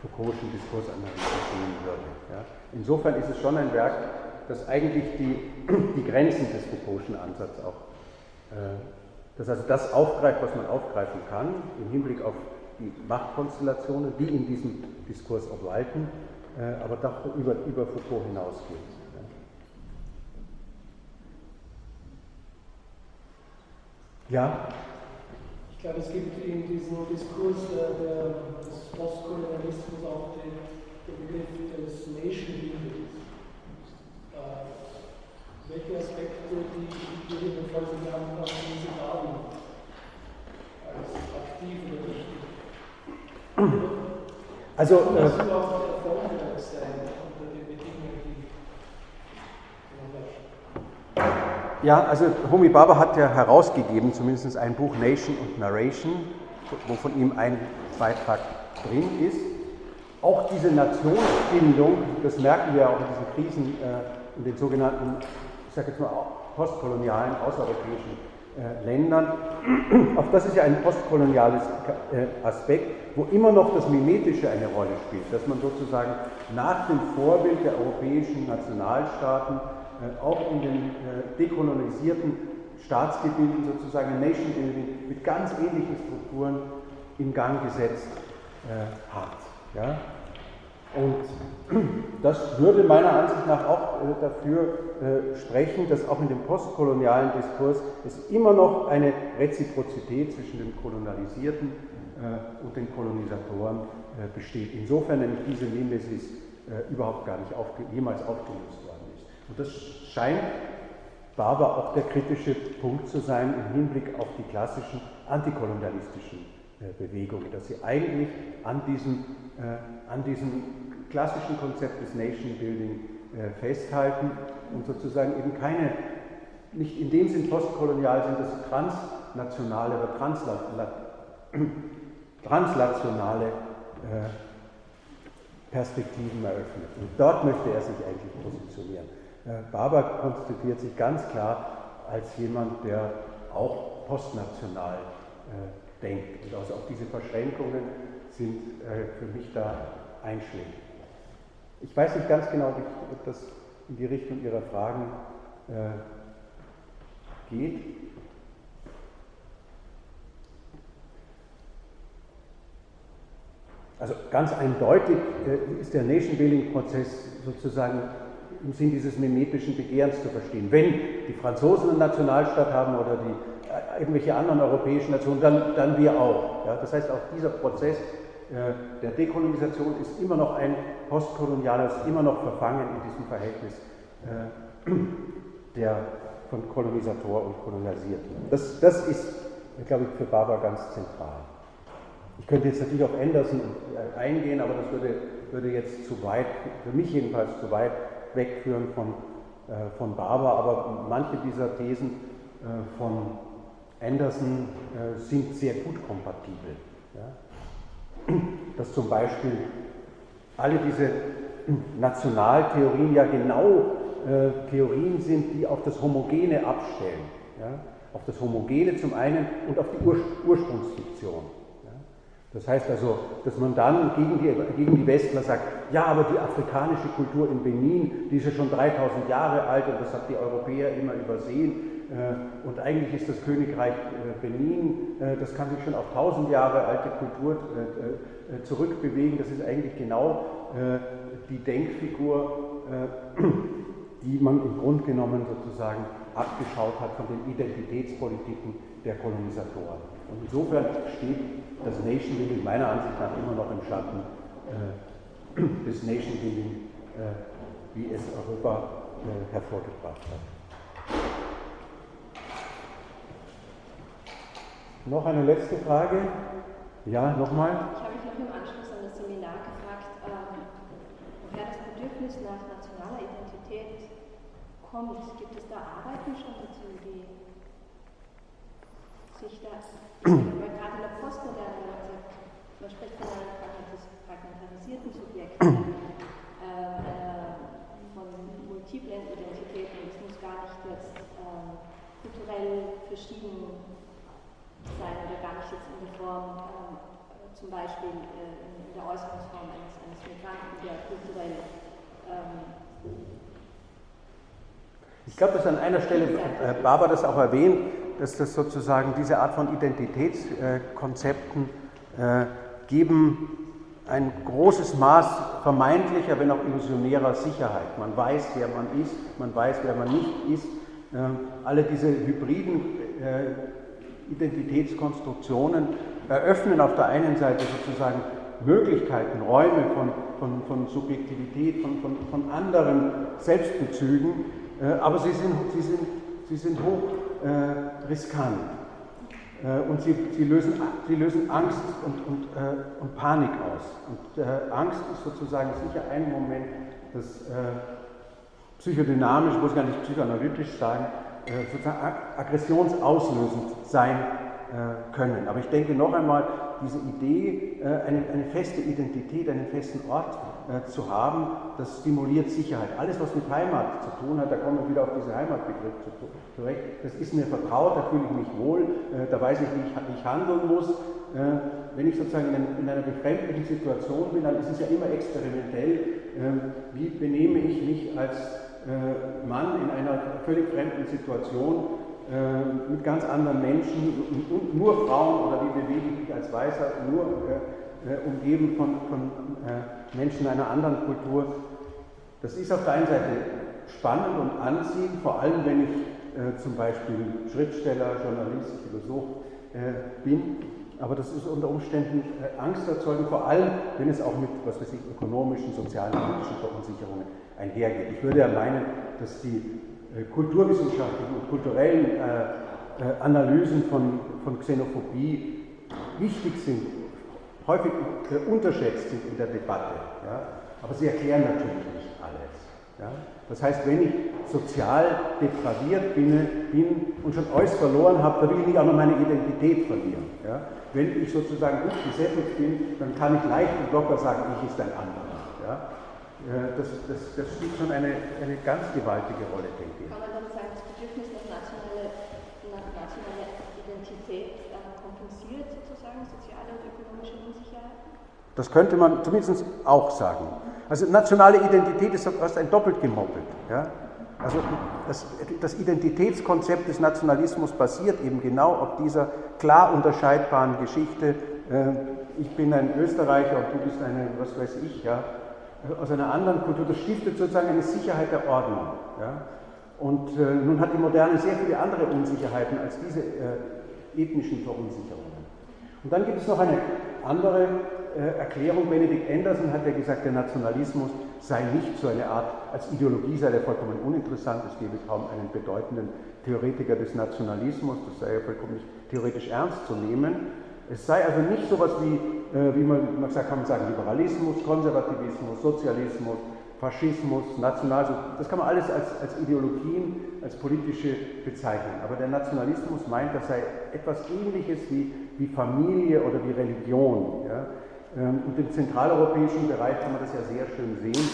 Foucault'schen Diskursanalyse sehen würde. Ja. Insofern ist es schon ein Werk, das eigentlich die, die Grenzen des Foucault'schen Ansatzes auch, äh, das also das aufgreift, was man aufgreifen kann, im Hinblick auf die Machtkonstellationen, die in diesem Diskurs obwalten, äh, aber doch über, Foucault hinausgeht. Ja? Ich glaube, es gibt in diesem Diskurs äh, des Postkolonialismus auch den, den Begriff des Nation Buildings. Äh, welche Aspekte, die gegebenenfalls in der Anpassung Sie haben, als aktiv oder wichtig? Also, äh, Ja, also Homi Baba hat ja herausgegeben, zumindest ein Buch Nation und Narration, wo von ihm ein Beitrag drin ist. Auch diese Nationsbindung, das merken wir auch in diesen Krisen, äh, in den sogenannten, ich sage jetzt mal, postkolonialen, außereuropäischen Ländern. Auch das ist ja ein postkoloniales äh, Aspekt, wo immer noch das Mimetische eine Rolle spielt, dass man sozusagen nach dem Vorbild der europäischen Nationalstaaten äh, auch in den äh, dekolonisierten Staatsgebieten sozusagen Nation Building mit ganz ähnlichen Strukturen in Gang gesetzt äh, hat. Ja? Und das würde meiner Ansicht nach auch dafür sprechen, dass auch in dem postkolonialen Diskurs es immer noch eine Reziprozität zwischen den Kolonialisierten und den Kolonisatoren besteht. Insofern nämlich diese Nemesis überhaupt gar nicht aufge jemals aufgelöst worden ist. Und das scheint Barber auch der kritische Punkt zu sein im Hinblick auf die klassischen antikolonialistischen äh, Bewegungen, dass sie eigentlich an diesem, äh, an diesem klassischen Konzept des Nation Building äh, festhalten und sozusagen eben keine, nicht in dem Sinn postkolonial sind, dass sie transnationale oder transla translationale Perspektiven eröffnet. Und dort möchte er sich eigentlich positionieren. Barber konstituiert sich ganz klar als jemand, der auch postnational äh, denkt. Und also auch diese Verschränkungen sind äh, für mich da einschlägig. Ich weiß nicht ganz genau, ob das in die Richtung Ihrer Fragen äh, geht. Also ganz eindeutig äh, ist der Nation-Building-Prozess sozusagen im Sinn dieses mimetischen Begehrens zu verstehen. Wenn die Franzosen eine Nationalstaat haben oder die, irgendwelche anderen europäischen Nationen, dann, dann wir auch. Ja, das heißt, auch dieser Prozess äh, der Dekolonisation ist immer noch ein postkoloniales, immer noch verfangen in diesem Verhältnis äh, der, von Kolonisator und Kolonialisierten. Das, das ist, glaube ich, für Barber ganz zentral. Ich könnte jetzt natürlich auf Anderson äh, eingehen, aber das würde, würde jetzt zu weit, für mich jedenfalls zu weit wegführen von, äh, von Barber, aber manche dieser Thesen äh, von Anderson äh, sind sehr gut kompatibel. Ja? Dass zum Beispiel alle diese Nationaltheorien ja genau äh, Theorien sind, die auf das Homogene abstellen. Ja? Auf das Homogene zum einen und auf die Ur Ursprungsfiktion. Ja? Das heißt also, dass man dann gegen die, gegen die Westler sagt, ja, aber die afrikanische Kultur in Benin, die ist ja schon 3000 Jahre alt und das hat die Europäer immer übersehen. Äh, und eigentlich ist das Königreich äh, Benin, äh, das kann sich schon auf 1000 Jahre alte Kultur zurückbewegen. Das ist eigentlich genau die Denkfigur, die man im Grunde genommen sozusagen abgeschaut hat von den Identitätspolitiken der Kolonisatoren. Und insofern steht das Nation Building meiner Ansicht nach immer noch im Schatten des Nation Building, wie es Europa hervorgebracht hat. Noch eine letzte Frage? Ja, nochmal? Ich habe mich noch im Anschluss an das Seminar gefragt, ähm, woher das Bedürfnis nach nationaler Identität kommt. Gibt es da Arbeiten schon dazu, die sich das, weil gerade in der Postmoderne, man spricht von einem fragmentarisierten Subjekt, äh, äh, von multiplen Identitäten, es muss gar nicht jetzt äh, kulturell verschieden sein oder gar nicht jetzt in der Form, ähm, zum Beispiel äh, in, der Äußerungsform eines, eines Migranten, der kulturell ähm, ich glaube, dass an einer Stelle äh, Barbara das auch erwähnt, dass das sozusagen diese Art von Identitätskonzepten äh, geben ein großes Maß vermeintlicher, wenn auch illusionärer Sicherheit. Man weiß, wer man ist, man weiß, wer man nicht ist. Äh, alle diese hybriden äh, Identitätskonstruktionen eröffnen auf der einen Seite sozusagen Möglichkeiten, Räume von, von, von Subjektivität, von, von, von anderen Selbstbezügen, äh, aber sie sind, sie sind, sie sind hoch äh, riskant. Äh, und sie, sie, lösen, sie lösen Angst und, und, äh, und Panik aus. Und äh, Angst ist sozusagen sicher ein Moment, das äh, psychodynamisch, ich muss gar nicht psychoanalytisch sagen, äh, sozusagen aggressionsauslösend sein äh, können. Aber ich denke noch einmal, diese Idee, äh, eine, eine feste Identität, einen festen Ort zu haben, das stimuliert Sicherheit. Alles, was mit Heimat zu tun hat, da kommen wir wieder auf diesen Heimatbegriff zurecht, das ist mir vertraut, da fühle ich mich wohl, da weiß ich, wie ich, handeln muss. Wenn ich sozusagen in einer befremdlichen Situation bin, dann ist es ja immer experimentell, wie benehme ich mich als äh, Mann in einer völlig fremden Situation äh, mit ganz anderen Menschen und nur Frauen oder wie bewege ich mich als Weißer, nur äh, umgeben von, von Menschen einer anderen Kultur. Das ist auf der einen Seite spannend und anziehend, vor allem wenn ich zum Beispiel Schriftsteller, Journalist, Philosoph bin. Aber das ist unter Umständen Angst erzeugen, vor allem wenn es auch mit was weiß ich, ökonomischen, sozialen, politischen Verunsicherungen einhergeht. Ich würde ja meinen, dass die äh, kulturwissenschaftlichen und kulturellen äh, äh, Analysen von, von Xenophobie wichtig sind, häufig unterschätzt sind in der Debatte. Ja? Aber sie erklären natürlich nicht alles. Ja? Das heißt, wenn ich sozial depraviert bin, bin und schon alles verloren habe, dann will ich nicht auch noch meine Identität verlieren. Ja? Wenn ich sozusagen gut gesättigt bin, dann kann ich leicht und locker sagen, ich ist ein anderer. Ja? Das, das, das spielt schon eine, eine ganz gewaltige Rolle, denke ich. Kann man dann sagen, das Bedürfnis nach nationale, nationale Identität äh, kompensiert sozusagen soziale und ökonomische Unsicherheiten? Das könnte man zumindest auch sagen. Also nationale Identität ist fast ein doppelt gemoppelt. Ja? Also das, das, Identitätskonzept des Nationalismus basiert eben genau auf dieser klar unterscheidbaren Geschichte. Äh, ich bin ein Österreicher und du bist eine, was weiß ich, ja, aus einer anderen Kultur, das stiftet sozusagen eine Sicherheit der Ordnung. Ja? Und äh, nun hat die Moderne sehr viele andere Unsicherheiten als diese äh, ethnischen Verunsicherungen. Und dann gibt es noch eine andere äh, Erklärung. Benedikt Anderson hat ja gesagt, der Nationalismus sei nicht so eine Art, als Ideologie sei der vollkommen uninteressant, es gäbe kaum einen bedeutenden Theoretiker des Nationalismus, das sei ja vollkommen nicht theoretisch ernst zu nehmen. Es sei also nicht so etwas wie, äh, wie man, man kann man sagen, Liberalismus, Konservativismus, Sozialismus, Faschismus, Nationalsozialismus, das kann man alles als, als Ideologien, als politische bezeichnen. Aber der Nationalismus meint, das sei etwas Ähnliches wie, wie Familie oder wie Religion. Ja? Ähm, und im zentraleuropäischen Bereich kann man das ja sehr schön sehen.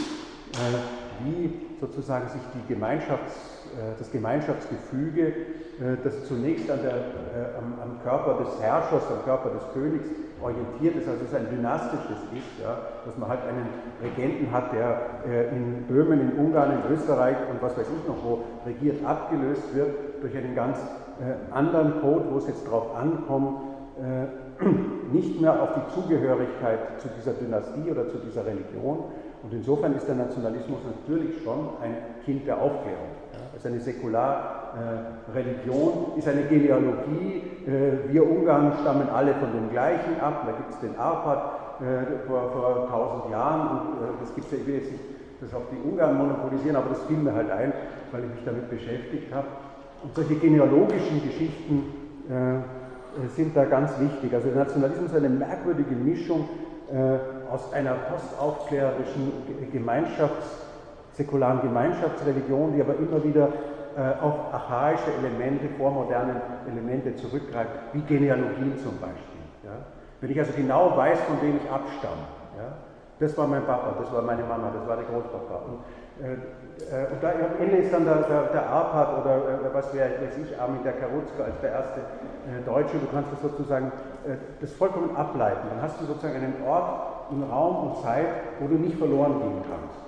Äh, wie sozusagen sich die Gemeinschafts, das Gemeinschaftsgefüge, äh, das zunächst an der, äh, am, am, Körper des Herrschers, am Körper des Königs orientiert ist, also es ist ein dynastisches Ist, ja, dass man halt einen Regenten hat, der in Böhmen, in Ungarn, in Österreich und was weiß ich noch wo regiert, abgelöst wird durch einen ganz anderen Code, wo es jetzt darauf ankommt, nicht mehr auf die Zugehörigkeit zu dieser Dynastie oder zu dieser Religion. Und insofern ist der Nationalismus natürlich schon ein Kind der Aufklärung. Ist eine Säkularreligion, äh, ist eine Genealogie. Äh, wir Ungarn stammen alle von dem gleichen ab. Da gibt es den Arpad äh, vor, vor tausend Jahren und äh, das gibt es ja, ich will jetzt nicht das auf die Ungarn monopolisieren, aber das fiel mir halt ein, weil ich mich damit beschäftigt habe. Und solche genealogischen Geschichten äh, sind da ganz wichtig. Also der Nationalismus ist eine merkwürdige Mischung äh, aus einer postaufklärerischen Gemeinschafts-, säkularen Gemeinschaftsreligion, die aber immer wieder äh, auf archaische Elemente, vormoderne Elemente zurückgreift, wie Genealogien zum Beispiel. Ja? Wenn ich also genau weiß, von wem ich abstamme, ja? das war mein Papa, das war meine Mama, das war der Großpapa. Und äh, äh, und da am Ende ist dann der, der, der Arpad oder äh, was wäre, weiß ich, Armin der Karuzka als der erste Deutsche, du kannst das sozusagen das vollkommen ableiten. Dann hast du sozusagen einen Ort in Raum und Zeit, wo du nicht verloren gehen kannst.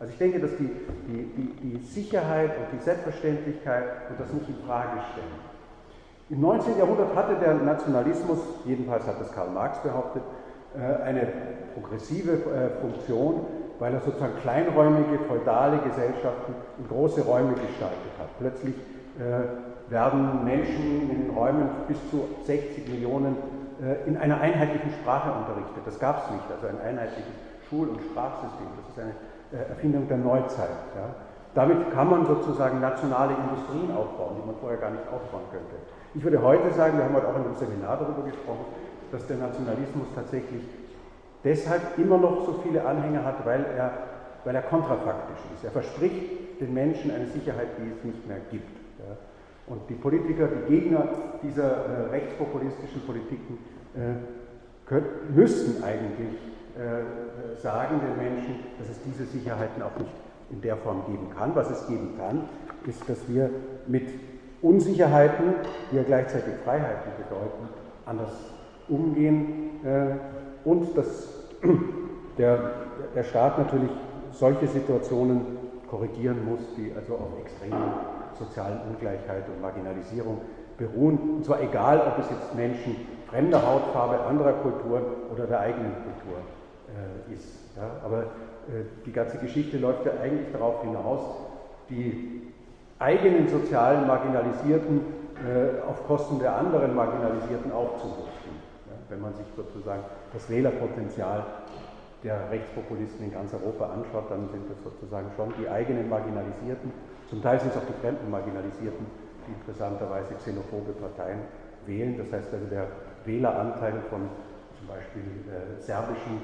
Also ich denke, dass die, die, die, die Sicherheit und die Selbstverständlichkeit und das nicht in Frage stellen. Im 19. Jahrhundert hatte der Nationalismus, jedenfalls hat das Karl Marx behauptet, eine progressive Funktion, weil er sozusagen kleinräumige, feudale Gesellschaften in große Räume gestaltet hat. Plötzlich äh, werden Menschen in Räumen bis zu 60 Millionen äh, in einer einheitlichen Sprache unterrichtet. Das gab es nicht, also ein einheitliches Schul- und Sprachsystem. Das ist eine äh, Erfindung der Neuzeit. Ja. Damit kann man sozusagen nationale Industrien aufbauen, die man vorher gar nicht aufbauen könnte. Ich würde heute sagen, wir haben heute auch in einem Seminar darüber gesprochen, dass der Nationalismus tatsächlich deshalb immer noch so viele Anhänger hat, weil er, weil er kontrafaktisch ist. Er verspricht den Menschen eine Sicherheit, die es nicht mehr gibt. Ja. Und die Politiker, die Gegner dieser äh, rechtspopulistischen Politiken äh, können, müssten eigentlich äh, sagen den Menschen, dass es diese Sicherheiten auch nicht in der Form geben kann. Was es geben kann, ist, dass wir mit Unsicherheiten, die ja gleichzeitig Freiheiten bedeuten, anders umgehen äh, und dass der, der Staat natürlich solche Situationen korrigieren muss, die also auf extremen sozialen Ungleichheit und Marginalisierung beruhen. Und zwar egal, ob es jetzt Menschen fremder Hautfarbe, anderer Kulturen oder der eigenen Kultur äh, ist. Ja? Aber äh, die ganze Geschichte läuft ja eigentlich darauf hinaus, die eigenen sozialen Marginalisierten äh, auf Kosten der anderen Marginalisierten aufzurüsten. Ja? Wenn man sich sozusagen das Wählerpotenzial der Rechtspopulisten in ganz Europa anschaut, dann sind das sozusagen schon die eigenen Marginalisierten, zum Teil sind es auch die fremden Marginalisierten, die interessanterweise xenophobe Parteien wählen. Das heißt also, der Wähleranteil von zum Beispiel äh, serbischen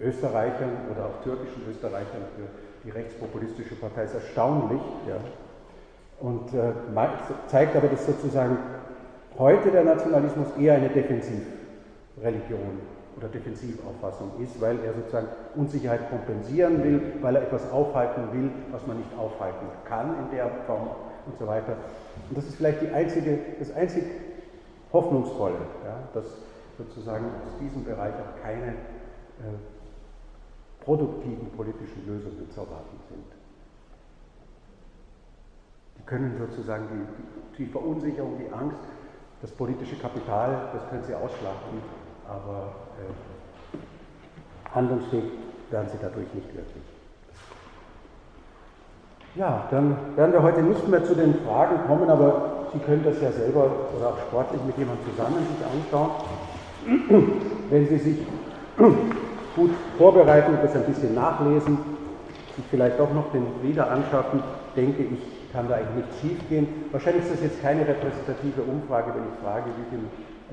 Österreichern oder auch türkischen Österreichern für die rechtspopulistische Partei ist erstaunlich. Ja. Und äh, zeigt aber, dass sozusagen heute der Nationalismus eher eine Defensivreligion oder Defensivauffassung ist, weil er sozusagen Unsicherheit kompensieren will, weil er etwas aufhalten will, was man nicht aufhalten kann in der Form und so weiter. Und das ist vielleicht die einzige, das einzig Hoffnungsvolle, ja, dass sozusagen aus diesem Bereich auch keine äh, produktiven politischen Lösungen zu erwarten sind. Die können sozusagen die, die Verunsicherung, die Angst, das politische Kapital, das können sie ausschlachten, aber äh, handlungsfähig werden sie dadurch nicht wirklich. Ja, dann werden wir heute nicht mehr zu den Fragen kommen, aber Sie können das ja selber oder auch sportlich mit jemandem zusammen sich anschauen. Wenn Sie sich gut vorbereiten das ein bisschen nachlesen, sich vielleicht doch noch den Lieder anschaffen, denke ich, kann da eigentlich nicht schief gehen. Wahrscheinlich ist das jetzt keine repräsentative Umfrage, wenn ich frage, wie viel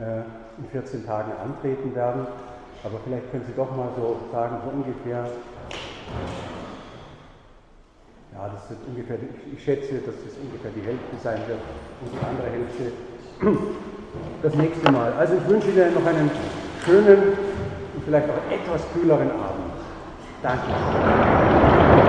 äh, in 14 Tagen antreten werden. Aber vielleicht können Sie doch mal so sagen, so ungefähr, ja, das wird ungefähr, ich schätze, dass das ungefähr die Hälfte sein wird und die andere Hälfte das nächste Mal. Also ich wünsche Ihnen noch einen schönen vielleicht auch etwas kühleren Abend. Danke.